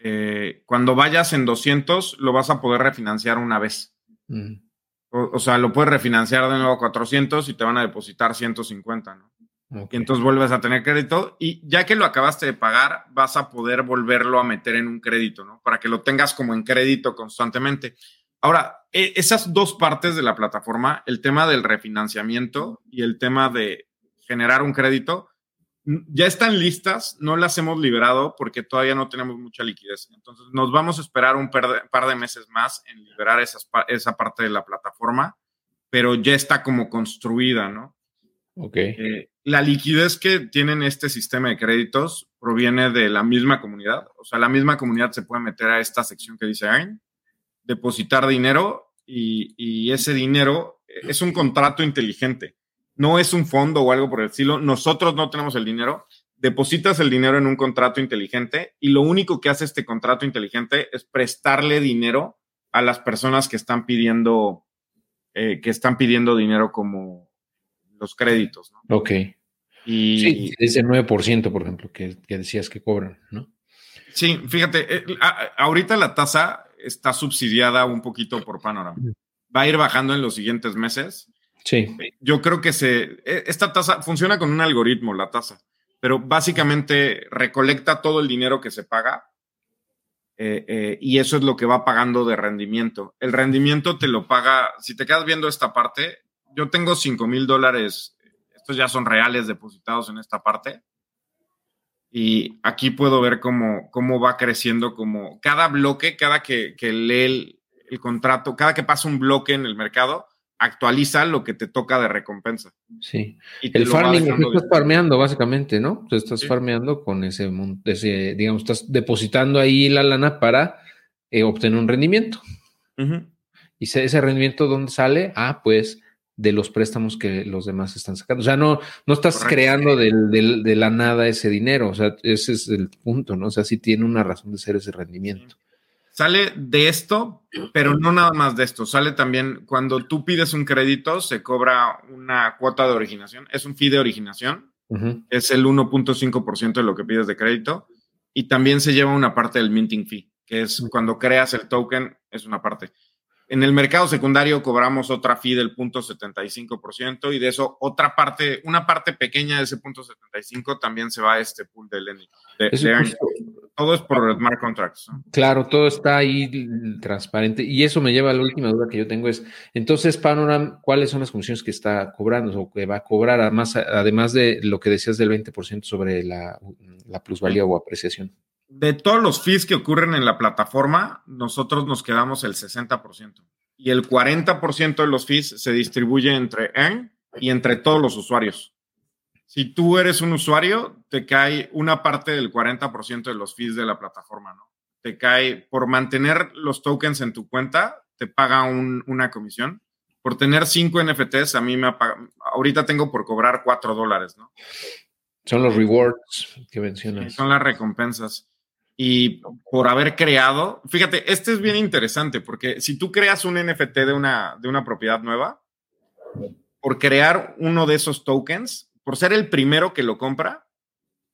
eh, cuando vayas en 200, lo vas a poder refinanciar una vez. Mm. O, sea, lo puedes refinanciar de nuevo a 400 y te van a depositar 150, ¿no? Y entonces vuelves a tener crédito y ya que lo acabaste de pagar, vas a poder volverlo a meter en un crédito, ¿no? Para que lo tengas como en crédito constantemente. Ahora, e, esas dos partes de la plataforma, el tema del refinanciamiento y el tema de generar un crédito, ya están listas, no las hemos liberado porque todavía no tenemos mucha liquidez. Entonces, nos vamos a esperar un par de, meses más en liberar esa parte de la plataforma, pero ya está como construida, ¿no? Ok. Eh, la liquidez que tienen este sistema de créditos proviene de la misma comunidad. O sea, la misma comunidad se puede meter a esta sección que dice AIN, depositar dinero y, y ese dinero es un contrato inteligente no es un fondo o algo por el estilo. Nosotros no tenemos el dinero. Depositas el dinero en un contrato inteligente y lo único que hace este contrato inteligente es prestarle dinero a las personas que están pidiendo, eh, que están pidiendo dinero como los créditos. ¿no? Ok. Y, sí, ese 9%, por ejemplo, que, decías que cobran, ¿no? Sí, fíjate, eh, ahorita la tasa está subsidiada un poquito por Panorama. Va a ir bajando en los siguientes meses Sí. Yo creo que se, e, esta tasa funciona con un algoritmo, la tasa, pero básicamente recolecta todo el dinero que se paga eh, eh, y eso es lo que va pagando de rendimiento. El rendimiento te lo paga, si te quedas viendo esta parte, yo tengo 5 mil dólares, estos ya son reales depositados en esta parte. Y aquí puedo ver cómo, cómo va creciendo, como cada bloque, cada que, que lee el, el contrato, cada que pasa un bloque en el mercado, actualiza lo que te toca de recompensa. Sí. el farming, estás farmeando básicamente, ¿no? Tú estás farmeando con ese, ese, digamos, estás depositando ahí la lana para eh, obtener un rendimiento. Y ese rendimiento, ¿dónde sale? Ah, pues de los préstamos que los demás están sacando. O sea, no, no estás creando de la nada ese dinero. O sea, ese es el punto, ¿no? O sea, sí tiene una razón de ser ese rendimiento. Sale de esto, pero no nada más de esto. Sale también cuando tú pides un crédito, se cobra una cuota de originación. Es un fee de originación. Es el 1.5% de lo que pides de crédito. Y también se lleva una parte del minting fee, que es cuando creas el token, es una parte. En el mercado secundario cobramos otra fee del punto 75% y de eso otra parte, una parte pequeña de ese punto 75 también se va a este pool de lending. todo es por smart contracts. Claro, todo está ahí transparente y eso me lleva a la última duda que yo tengo es, entonces Panorama, ¿cuáles son las comisiones que está cobrando o que va a cobrar además, además de lo que decías del 20% sobre la, la plusvalía o apreciación? De todos los fees que ocurren en la plataforma, nosotros nos quedamos el 60%. Y el 40% de los fees se distribuye entre Earn y entre todos los usuarios. Si tú eres un usuario, te cae una parte del 40% de los fees de la plataforma, ¿no? Te cae por mantener los tokens en tu cuenta, te paga una comisión. Por tener cinco NFTs, a mí me ahorita tengo por cobrar 4 dólares, ¿no? Son los rewards que mencionas. son las recompensas y por haber creado, fíjate, este es bien interesante porque si tú creas un NFT de una, de una propiedad nueva, por crear uno de esos tokens, por ser el primero que lo compra,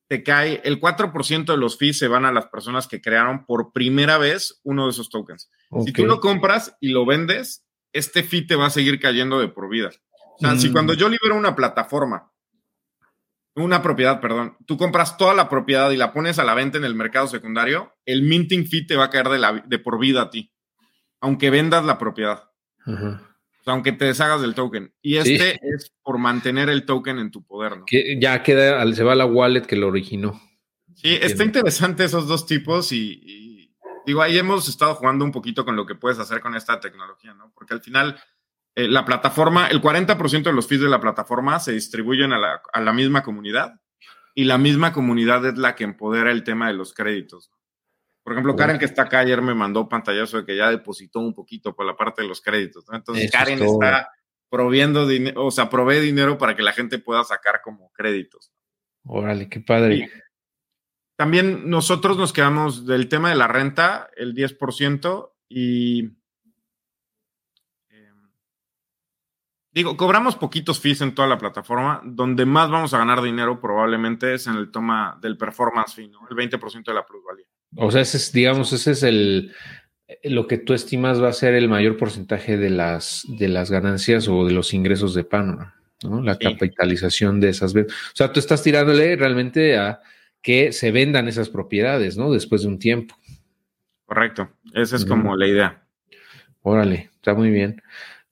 te cae el 4% de los fees se van a las personas que crearon por primera vez uno de esos tokens. Si tú lo compras y lo vendes, este fee te va a seguir cayendo de por vida. O sea, si mm. cuando yo libero una plataforma una propiedad, perdón, tú compras toda la propiedad y la pones a la venta en el mercado secundario, el minting fee te va a caer de, la, de por vida a ti, aunque vendas la propiedad. O sea, aunque te deshagas del token. Y este es por mantener el token en tu poder, ¿no? Que ya queda, se va a la wallet que lo originó. Sí, está interesante esos dos tipos y, y, digo, ahí hemos estado jugando un poquito con lo que puedes hacer con esta tecnología, ¿no? Porque al final eh, la plataforma, el 40% de los fees de la plataforma se distribuyen a la, misma comunidad y la misma comunidad es la que empodera el tema de los créditos. Por ejemplo, Karen que está acá ayer me mandó pantallazo de que ya depositó un poquito por la parte de los créditos. Entonces, Karen está proviendo dinero, o sea, provee dinero para que la gente pueda sacar como créditos. Órale, qué padre. también nosotros nos quedamos del tema de la renta, el 10%, y Digo, cobramos poquitos fees en toda la plataforma. Donde más vamos a ganar dinero probablemente es en el toma del performance fee, ¿no? El 20% de la plusvalía. O sea, ese es, digamos, ese es el lo que tú estimas va a ser el mayor porcentaje de las, de las ganancias o de los ingresos de Panorama, ¿no? La capitalización de esas veces. O sea, tú estás tirándole realmente a que se vendan esas propiedades, ¿no? Después de un tiempo. Correcto. Esa es como la idea. Órale, está muy bien.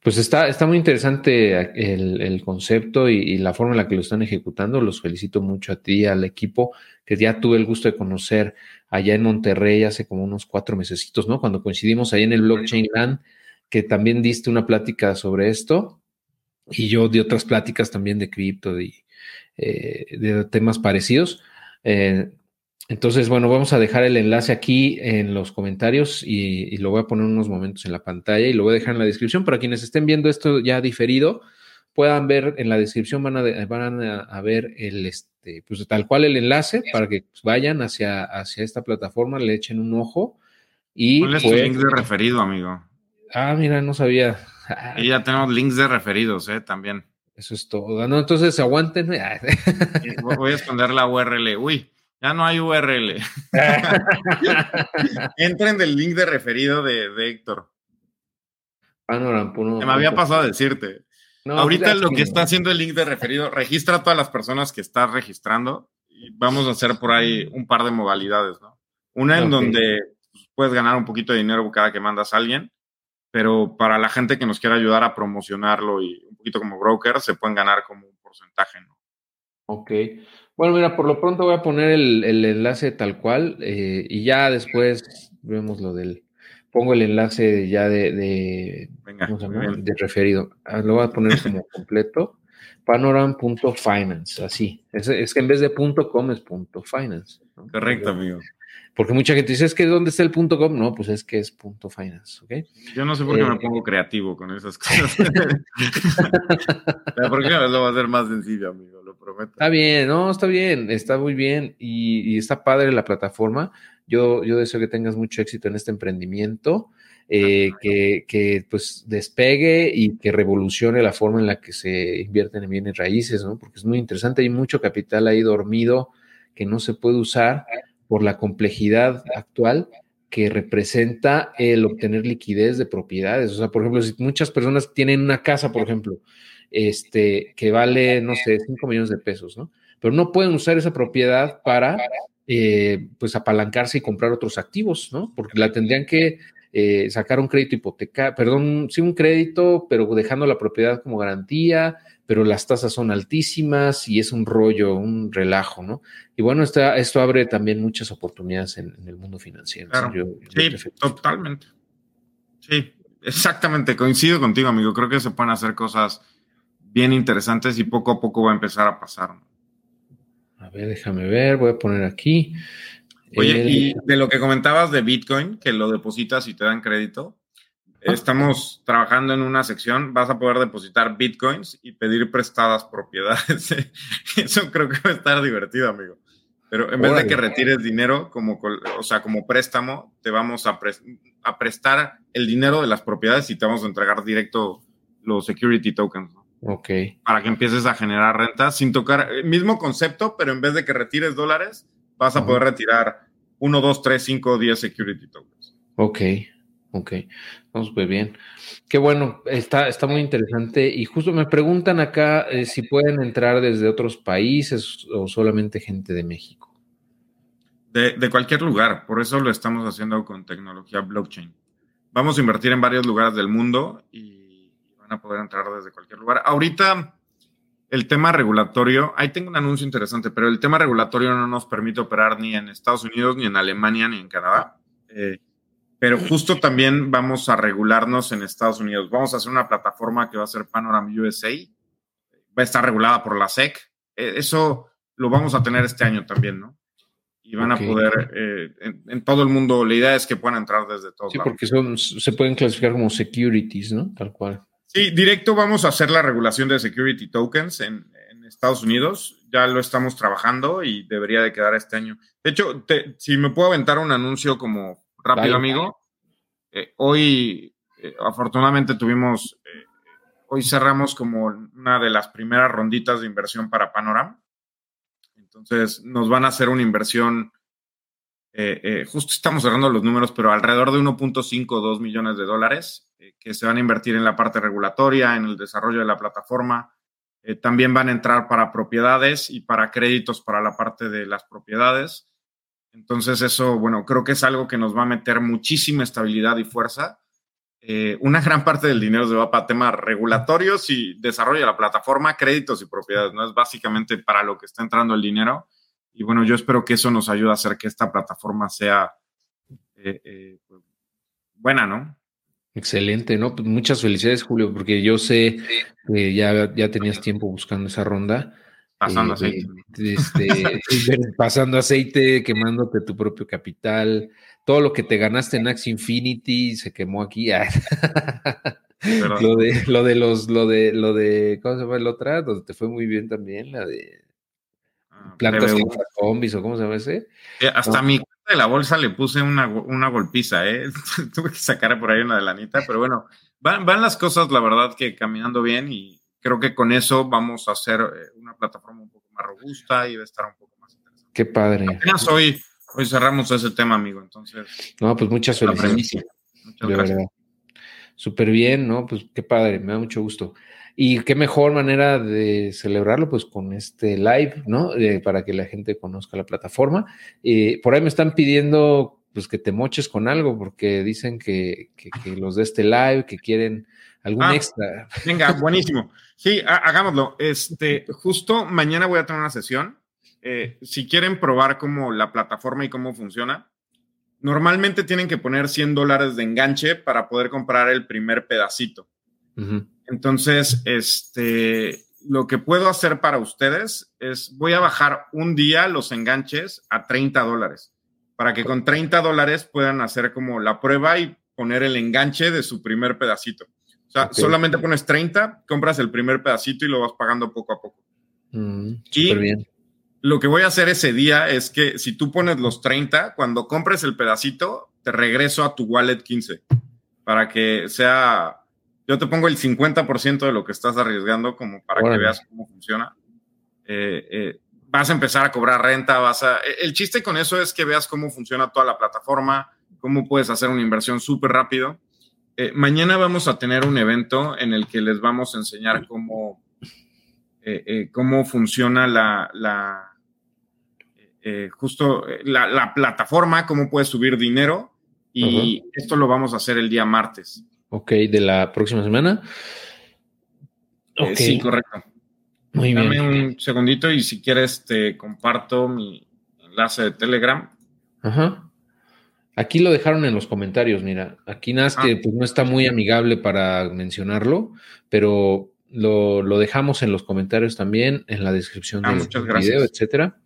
Pues está, está muy interesante el, concepto y, la forma en la que lo están ejecutando. Los felicito mucho a ti, al equipo, que ya tuve el gusto de conocer allá en Monterrey hace como unos cuatro mesecitos, ¿no? Cuando coincidimos ahí en el Blockchain Land, que también diste una plática sobre esto. Y yo di otras pláticas también de cripto y eh, de temas parecidos. Eh, entonces, bueno, vamos a dejar el enlace aquí en los comentarios y, lo voy a poner unos momentos en la pantalla y lo voy a dejar en la descripción para quienes estén viendo esto ya diferido, puedan ver en la descripción, van a, van a, ver el, este, pues tal cual el enlace para que vayan hacia, hacia esta plataforma, le echen un ojo y... Ponle pues, link de referido, amigo. Ah, mira, no sabía. Y ya tenemos links de referidos, ¿eh? También. Eso es todo. No, entonces aguanten. Voy a esconder la URL. Uy, ya no hay URL. Entren del link de referido de, Héctor. Se me había pasado a decirte. Ahorita lo que está haciendo el link de referido, registra a todas las personas que estás registrando y vamos a hacer por ahí un par de modalidades, ¿no? Una en donde pues, puedes ganar un poquito de dinero cada que mandas a alguien, pero para la gente que nos quiera ayudar a promocionarlo y un poquito como broker, se pueden ganar como un porcentaje, ¿no? Ok. Bueno, mira, por lo pronto voy a poner el, enlace tal cual eh, y ya después vemos lo del. Pongo el enlace ya de, de, de referido. Ah, lo voy a poner como completo. Panoram.finance, así. Es, es, que en vez de punto .com es punto .finance. Correcto, amigo. Porque mucha gente dice, es que ¿dónde está el punto .com? No, pues es que es punto .finance, ¿ok? Yo no sé por qué me eh, pongo creativo con esas cosas. ¿Por qué lo va a hacer más sencillo, amigo? Prometo. Está bien, no, está bien, está muy bien y, está padre la plataforma. Yo, yo deseo que tengas mucho éxito en este emprendimiento. Eh, que, que, pues despegue y que revolucione la forma en la que se invierten en bienes raíces, ¿no? Porque es muy interesante, hay mucho capital ahí dormido que no se puede usar por la complejidad actual que representa el obtener liquidez de propiedades. O sea, por ejemplo, si muchas personas tienen una casa, por ejemplo, este, que vale, no sé, 5 millones de pesos, ¿no? Pero no pueden usar esa propiedad para, eh, pues, apalancarse y comprar otros activos, ¿no? Porque la tendrían que eh, sacar un crédito hipotecario, perdón, sí un crédito, pero dejando la propiedad como garantía, pero las tasas son altísimas y es un rollo, un relajo, ¿no? Y bueno, esto abre también muchas oportunidades en, el mundo financiero. sí, totalmente. Sí, exactamente, coincido contigo, amigo. Creo que se pueden hacer cosas bien interesantes y poco a poco va a empezar a pasar. A ver, déjame ver, voy a poner aquí. Oye, y de lo que comentabas de Bitcoin, que lo depositas y te dan crédito, estamos trabajando en una sección, vas a poder depositar Bitcoins y pedir prestadas propiedades. Eso creo que va a estar divertido, amigo. Pero en vez de que retires dinero como, o sea, como préstamo, te vamos a, a prestar el dinero de las propiedades y te vamos a entregar directo los security tokens. Ok. Para que empieces a generar renta sin tocar el mismo concepto, pero en vez de que retires dólares, vas a poder retirar 1, 2, 3, 5, 10 security tokens. Ok, ok. Vamos súper bien. Qué bueno, está, está muy interesante. Y justo me preguntan acá eh, si pueden entrar desde otros países o solamente gente de México. De, de, cualquier lugar, por eso lo estamos haciendo con tecnología blockchain. Vamos a invertir en varios lugares del mundo y van a poder entrar desde cualquier lugar. Ahorita el tema regulatorio, ahí tengo un anuncio interesante, pero el tema regulatorio no nos permite operar ni en Estados Unidos, ni en Alemania, ni en Canadá. Eh, pero justo también vamos a regularnos en Estados Unidos. Vamos a hacer una plataforma que va a ser Panorama USA, va a estar regulada por la SEC. Eh, eso lo vamos a tener este año también, ¿no? Y van a poder, eh, en, todo el mundo, la idea es que puedan entrar desde todos sí, porque son, se pueden clasificar como securities, ¿no? Tal cual. Sí, directo vamos a hacer la regulación de security tokens en, Estados Unidos. Ya lo estamos trabajando y debería de quedar este año. De hecho, si me puedo aventar un anuncio como rápido, amigo. Eh, hoy, eh, afortunadamente, tuvimos, eh, hoy cerramos como una de las primeras ronditas de inversión para Panorama. Entonces, nos van a hacer una inversión, justo estamos cerrando los números, pero alrededor de 1.5 o 2 millones de dólares eh, que se van a invertir en la parte regulatoria, en el desarrollo de la plataforma. Eh, también van a entrar para propiedades y para créditos para la parte de las propiedades. Entonces eso, bueno, creo que es algo que nos va a meter muchísima estabilidad y fuerza eh, una gran parte del dinero se va para temas regulatorios y desarrollo de la plataforma, créditos y propiedades, ¿no? Es básicamente para lo que está entrando el dinero. Y bueno, yo espero que eso nos ayude a hacer que esta plataforma sea eh, eh, pues, buena, ¿no? Excelente, ¿no? Pues muchas felicidades, Julio, porque yo sé que ya, ya tenías tiempo buscando esa ronda. Pasando aceite. Este, pasando aceite, quemándote tu propio capital, todo lo que te ganaste en Axe Infinity se quemó aquí. lo de, lo de los, lo de, lo de, ¿cómo se llama el otra? Donde te fue muy bien también, la de ah, plantas zombies o cómo se llama ese. hasta mi cuenta de la bolsa le puse una, una golpiza, ¿eh? Tuve que sacar por ahí una de lanita, pero bueno, van, van las cosas, la verdad, que caminando bien y creo que con eso vamos a hacer eh, una plataforma un poco más robusta y va a estar un poco más interesante. Qué padre. Apenas hoy Hoy cerramos ese tema, amigo. Entonces. No, pues muchas felicidades. Muchas gracias. Súper bien, ¿no? Pues qué padre, me da mucho gusto. Y qué mejor manera de celebrarlo, pues con este live, ¿no? para que la gente conozca la plataforma. Eh, por ahí me están pidiendo, pues que te moches con algo, porque dicen que, los de este live, que quieren algún ah, extra. Venga, buenísimo. Sí, hagámoslo. Este, justo mañana voy a tener una sesión eh, si quieren probar cómo la plataforma y cómo funciona, normalmente tienen que poner 100 dólares de enganche para poder comprar el primer pedacito. Entonces, este, lo que puedo hacer para ustedes es, voy a bajar un día los enganches a 30 dólares, para que con 30 dólares puedan hacer como la prueba y poner el enganche de su primer pedacito. O sea, solamente pones 30, compras el primer pedacito y lo vas pagando poco a poco. Mm, y bien lo que voy a hacer ese día es que si tú pones los 30, cuando compres el pedacito, te regreso a tu wallet 15 para que sea, yo te pongo el 50% de lo que estás arriesgando como para que veas cómo funciona. Eh, eh, vas a empezar a cobrar renta, vas a... E, el chiste con eso es que veas cómo funciona toda la plataforma, cómo puedes hacer una inversión súper rápido. Eh, mañana vamos a tener un evento en el que les vamos a enseñar cómo, cómo funciona la, la eh, justo eh, la, plataforma, cómo puedes subir dinero y esto lo vamos a hacer el día martes. Ok, de la próxima semana. Eh, sí, correcto. Muy Dame un segundito y si quieres te comparto mi enlace de Telegram. Ajá. Aquí lo dejaron en los comentarios, mira. Aquí nada que ah. pues, no está muy amigable para mencionarlo, pero lo, dejamos en los comentarios también, en la descripción ah, del video, etcétera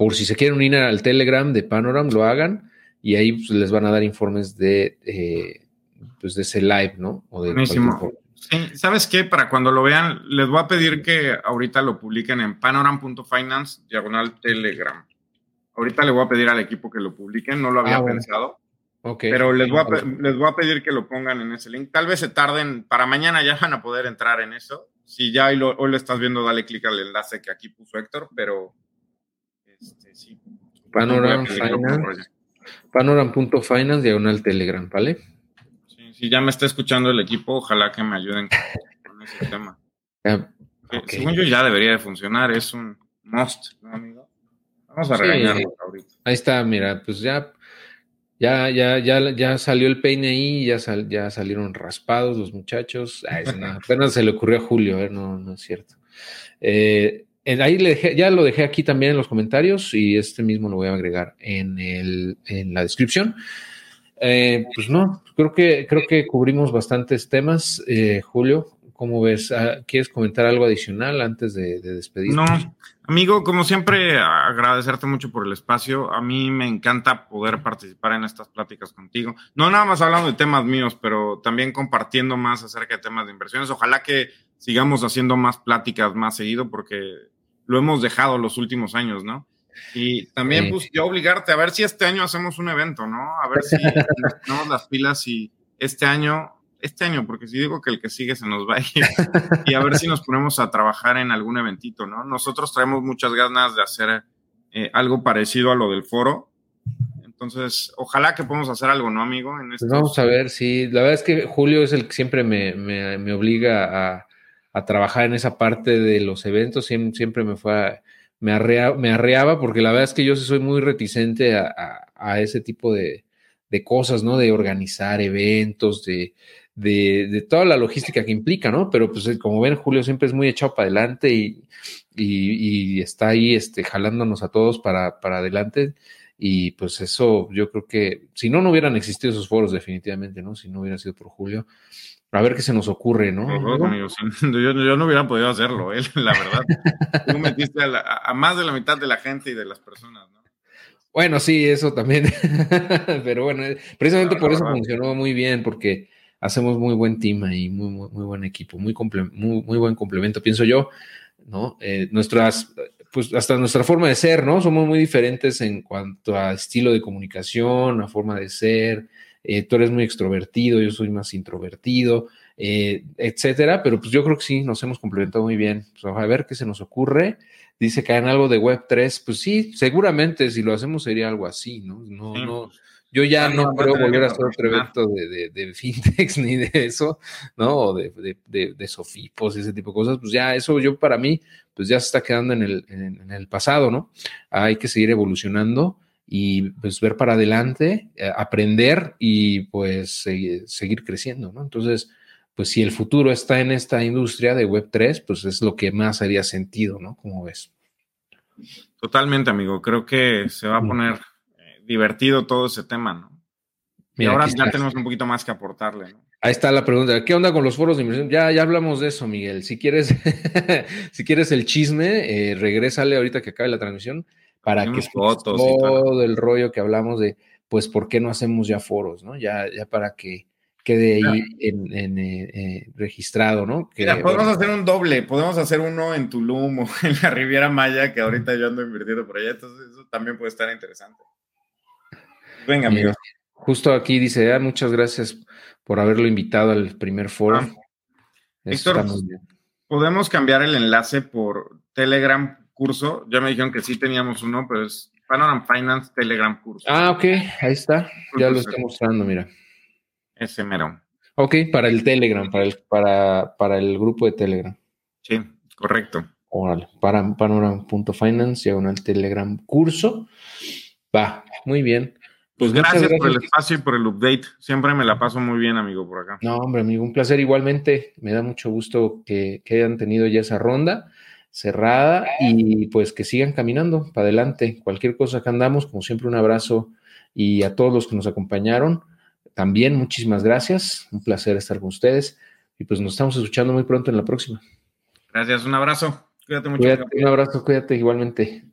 por si se quieren unir al Telegram de Panoram, lo hagan y ahí pues, les van a dar informes de, eh, pues, de ese live, ¿no? O de Buenísimo. Sí, ¿sabes qué? Para cuando lo vean, les voy a pedir que ahorita lo publiquen en panoram.finance, diagonal Telegram. Ahorita le voy a pedir al equipo que lo publiquen, no lo había ah, pensado. Okay. Pero les voy, a, les voy a pedir que lo pongan en ese link. Tal vez se tarden, para mañana ya van a poder entrar en eso. Si ya hoy lo, hoy lo estás viendo, dale clic al enlace que aquí puso Héctor, pero este, sí. Panoram Finance. Panoram.finance diagonal Telegram, ¿vale? Sí, sí, ya me está escuchando el equipo, ojalá que me ayuden con ese tema. Según yo ya debería de funcionar, es un must, ¿no, amigo? Vamos a regañarlo ahorita. Ahí está, mira, pues ya, ya, ya, ya, ya salió el peine ahí, ya, ya salieron raspados los muchachos. apenas se le ocurrió a Julio, ¿eh? no, no es cierto. Eh, ahí le dejé, ya lo dejé aquí también en los comentarios y este mismo lo voy a agregar en, el, en la descripción. Eh, pues no, creo que, creo que cubrimos bastantes temas. Eh, Julio, ¿cómo ves? Ah, ¿Quieres comentar algo adicional antes de, de despedirnos? No, amigo, como siempre, agradecerte mucho por el espacio. A mí me encanta poder participar en estas pláticas contigo. No nada más hablando de temas míos, pero también compartiendo más acerca de temas de inversiones. Ojalá que sigamos haciendo más pláticas más seguido porque lo hemos dejado los últimos años, ¿no? Y también, pues, yo obligarte a ver si este año hacemos un evento, ¿no? A ver si tenemos las pilas y este año, este año, porque si digo que el que sigue se nos va a ir, y a ver si nos ponemos a trabajar en algún eventito, ¿no? Nosotros traemos muchas ganas de hacer eh, algo parecido a lo del foro. Entonces, ojalá que podamos hacer algo, ¿no, amigo? En pues vamos a ver, sí. La verdad es que Julio es el que siempre me, me obliga a, a trabajar en esa parte de los eventos, siempre, me fue me, arreaba, me arreaba porque la verdad es que yo soy muy reticente a, ese tipo de, de cosas, ¿no? De organizar eventos, de, de, toda la logística que implica, ¿no? Pero pues como ven, Julio siempre es muy echado para adelante y, y, está ahí este, jalándonos a todos para, para adelante. Y pues eso, yo creo que si no, no hubieran existido esos foros definitivamente, ¿no? Si no hubiera sido por Julio. A ver qué se nos ocurre, ¿no? yo, no hubiera podido hacerlo, ¿eh? la verdad. Tú metiste a, más de la mitad de la gente y de las personas, ¿no? Bueno, sí, eso también. Pero bueno, precisamente por eso funcionó muy bien, porque hacemos muy buen team ahí, muy, muy, buen equipo, muy, muy, muy, buen complemento, pienso yo, ¿no? Eh, nuestras, pues hasta nuestra forma de ser, ¿no? Somos muy diferentes en cuanto a estilo de comunicación, a forma de ser. Eh, tú eres muy extrovertido, yo soy más introvertido, eh, etcétera, pero pues yo creo que sí, nos hemos complementado muy bien. Pues, a ver qué se nos ocurre. Dice que hagan algo de Web3, pues sí, seguramente si lo hacemos sería algo así, ¿no? No, no, pues, yo ya no creo volver a hacer otro evento de, de, fintechs ni de eso, ¿no? O de, de, sofipos y ese tipo de cosas. Pues ya eso yo para mí, pues ya se está quedando en el, en, el pasado, ¿no? Hay que seguir evolucionando y pues ver para adelante, eh, aprender y pues seguir creciendo, ¿no? Entonces, pues si el futuro está en esta industria de Web3, pues es lo que más haría sentido, ¿no? Como ves. Totalmente, amigo. Creo que se va a poner divertido todo ese tema, ¿no? y ahora ya tenemos un poquito más que aportarle, ¿no? Ahí está la pregunta. ¿Qué onda con los foros de inversión? Ya, ya hablamos de eso, Miguel. Si quieres, si quieres el chisme, eh, regrésale ahorita que acabe la transmisión para que fotos todo el rollo que hablamos de, pues, ¿por qué no hacemos ya foros, no? Ya, ya para que quede ahí en, eh, eh, registrado, ¿no? Mira, podemos hacer un doble, podemos hacer uno en Tulum o en la Riviera Maya, que ahorita yo ando invirtiendo por allá, entonces eso también puede estar interesante. Venga, amigo. Justo aquí dice, ah, muchas gracias por haberlo invitado al primer foro. Ah. Héctor, ¿podemos cambiar el enlace por Telegram curso? Ya me dijeron que sí teníamos uno, pero es Panorama Finance Telegram curso. Ah, ok, ahí está. Ya lo estoy mostrando, mira. Ese mero. Ok, para el Telegram, para el, para, para el grupo de Telegram. Sí, correcto. Órale, para panorama.finance, el Telegram curso. Va, muy bien. Pues, pues gracias, por el espacio y por el update. Siempre me la paso muy bien, amigo, por acá. No, hombre, amigo, un placer igualmente. Me da mucho gusto que, hayan tenido ya esa ronda cerrada y pues que sigan caminando para adelante. Cualquier cosa que andamos, como siempre, un abrazo y a todos los que nos acompañaron. También muchísimas gracias. Un placer estar con ustedes y pues nos estamos escuchando muy pronto en la próxima. Gracias, un abrazo. Cuídate mucho. Cuídate, un abrazo, cuídate igualmente.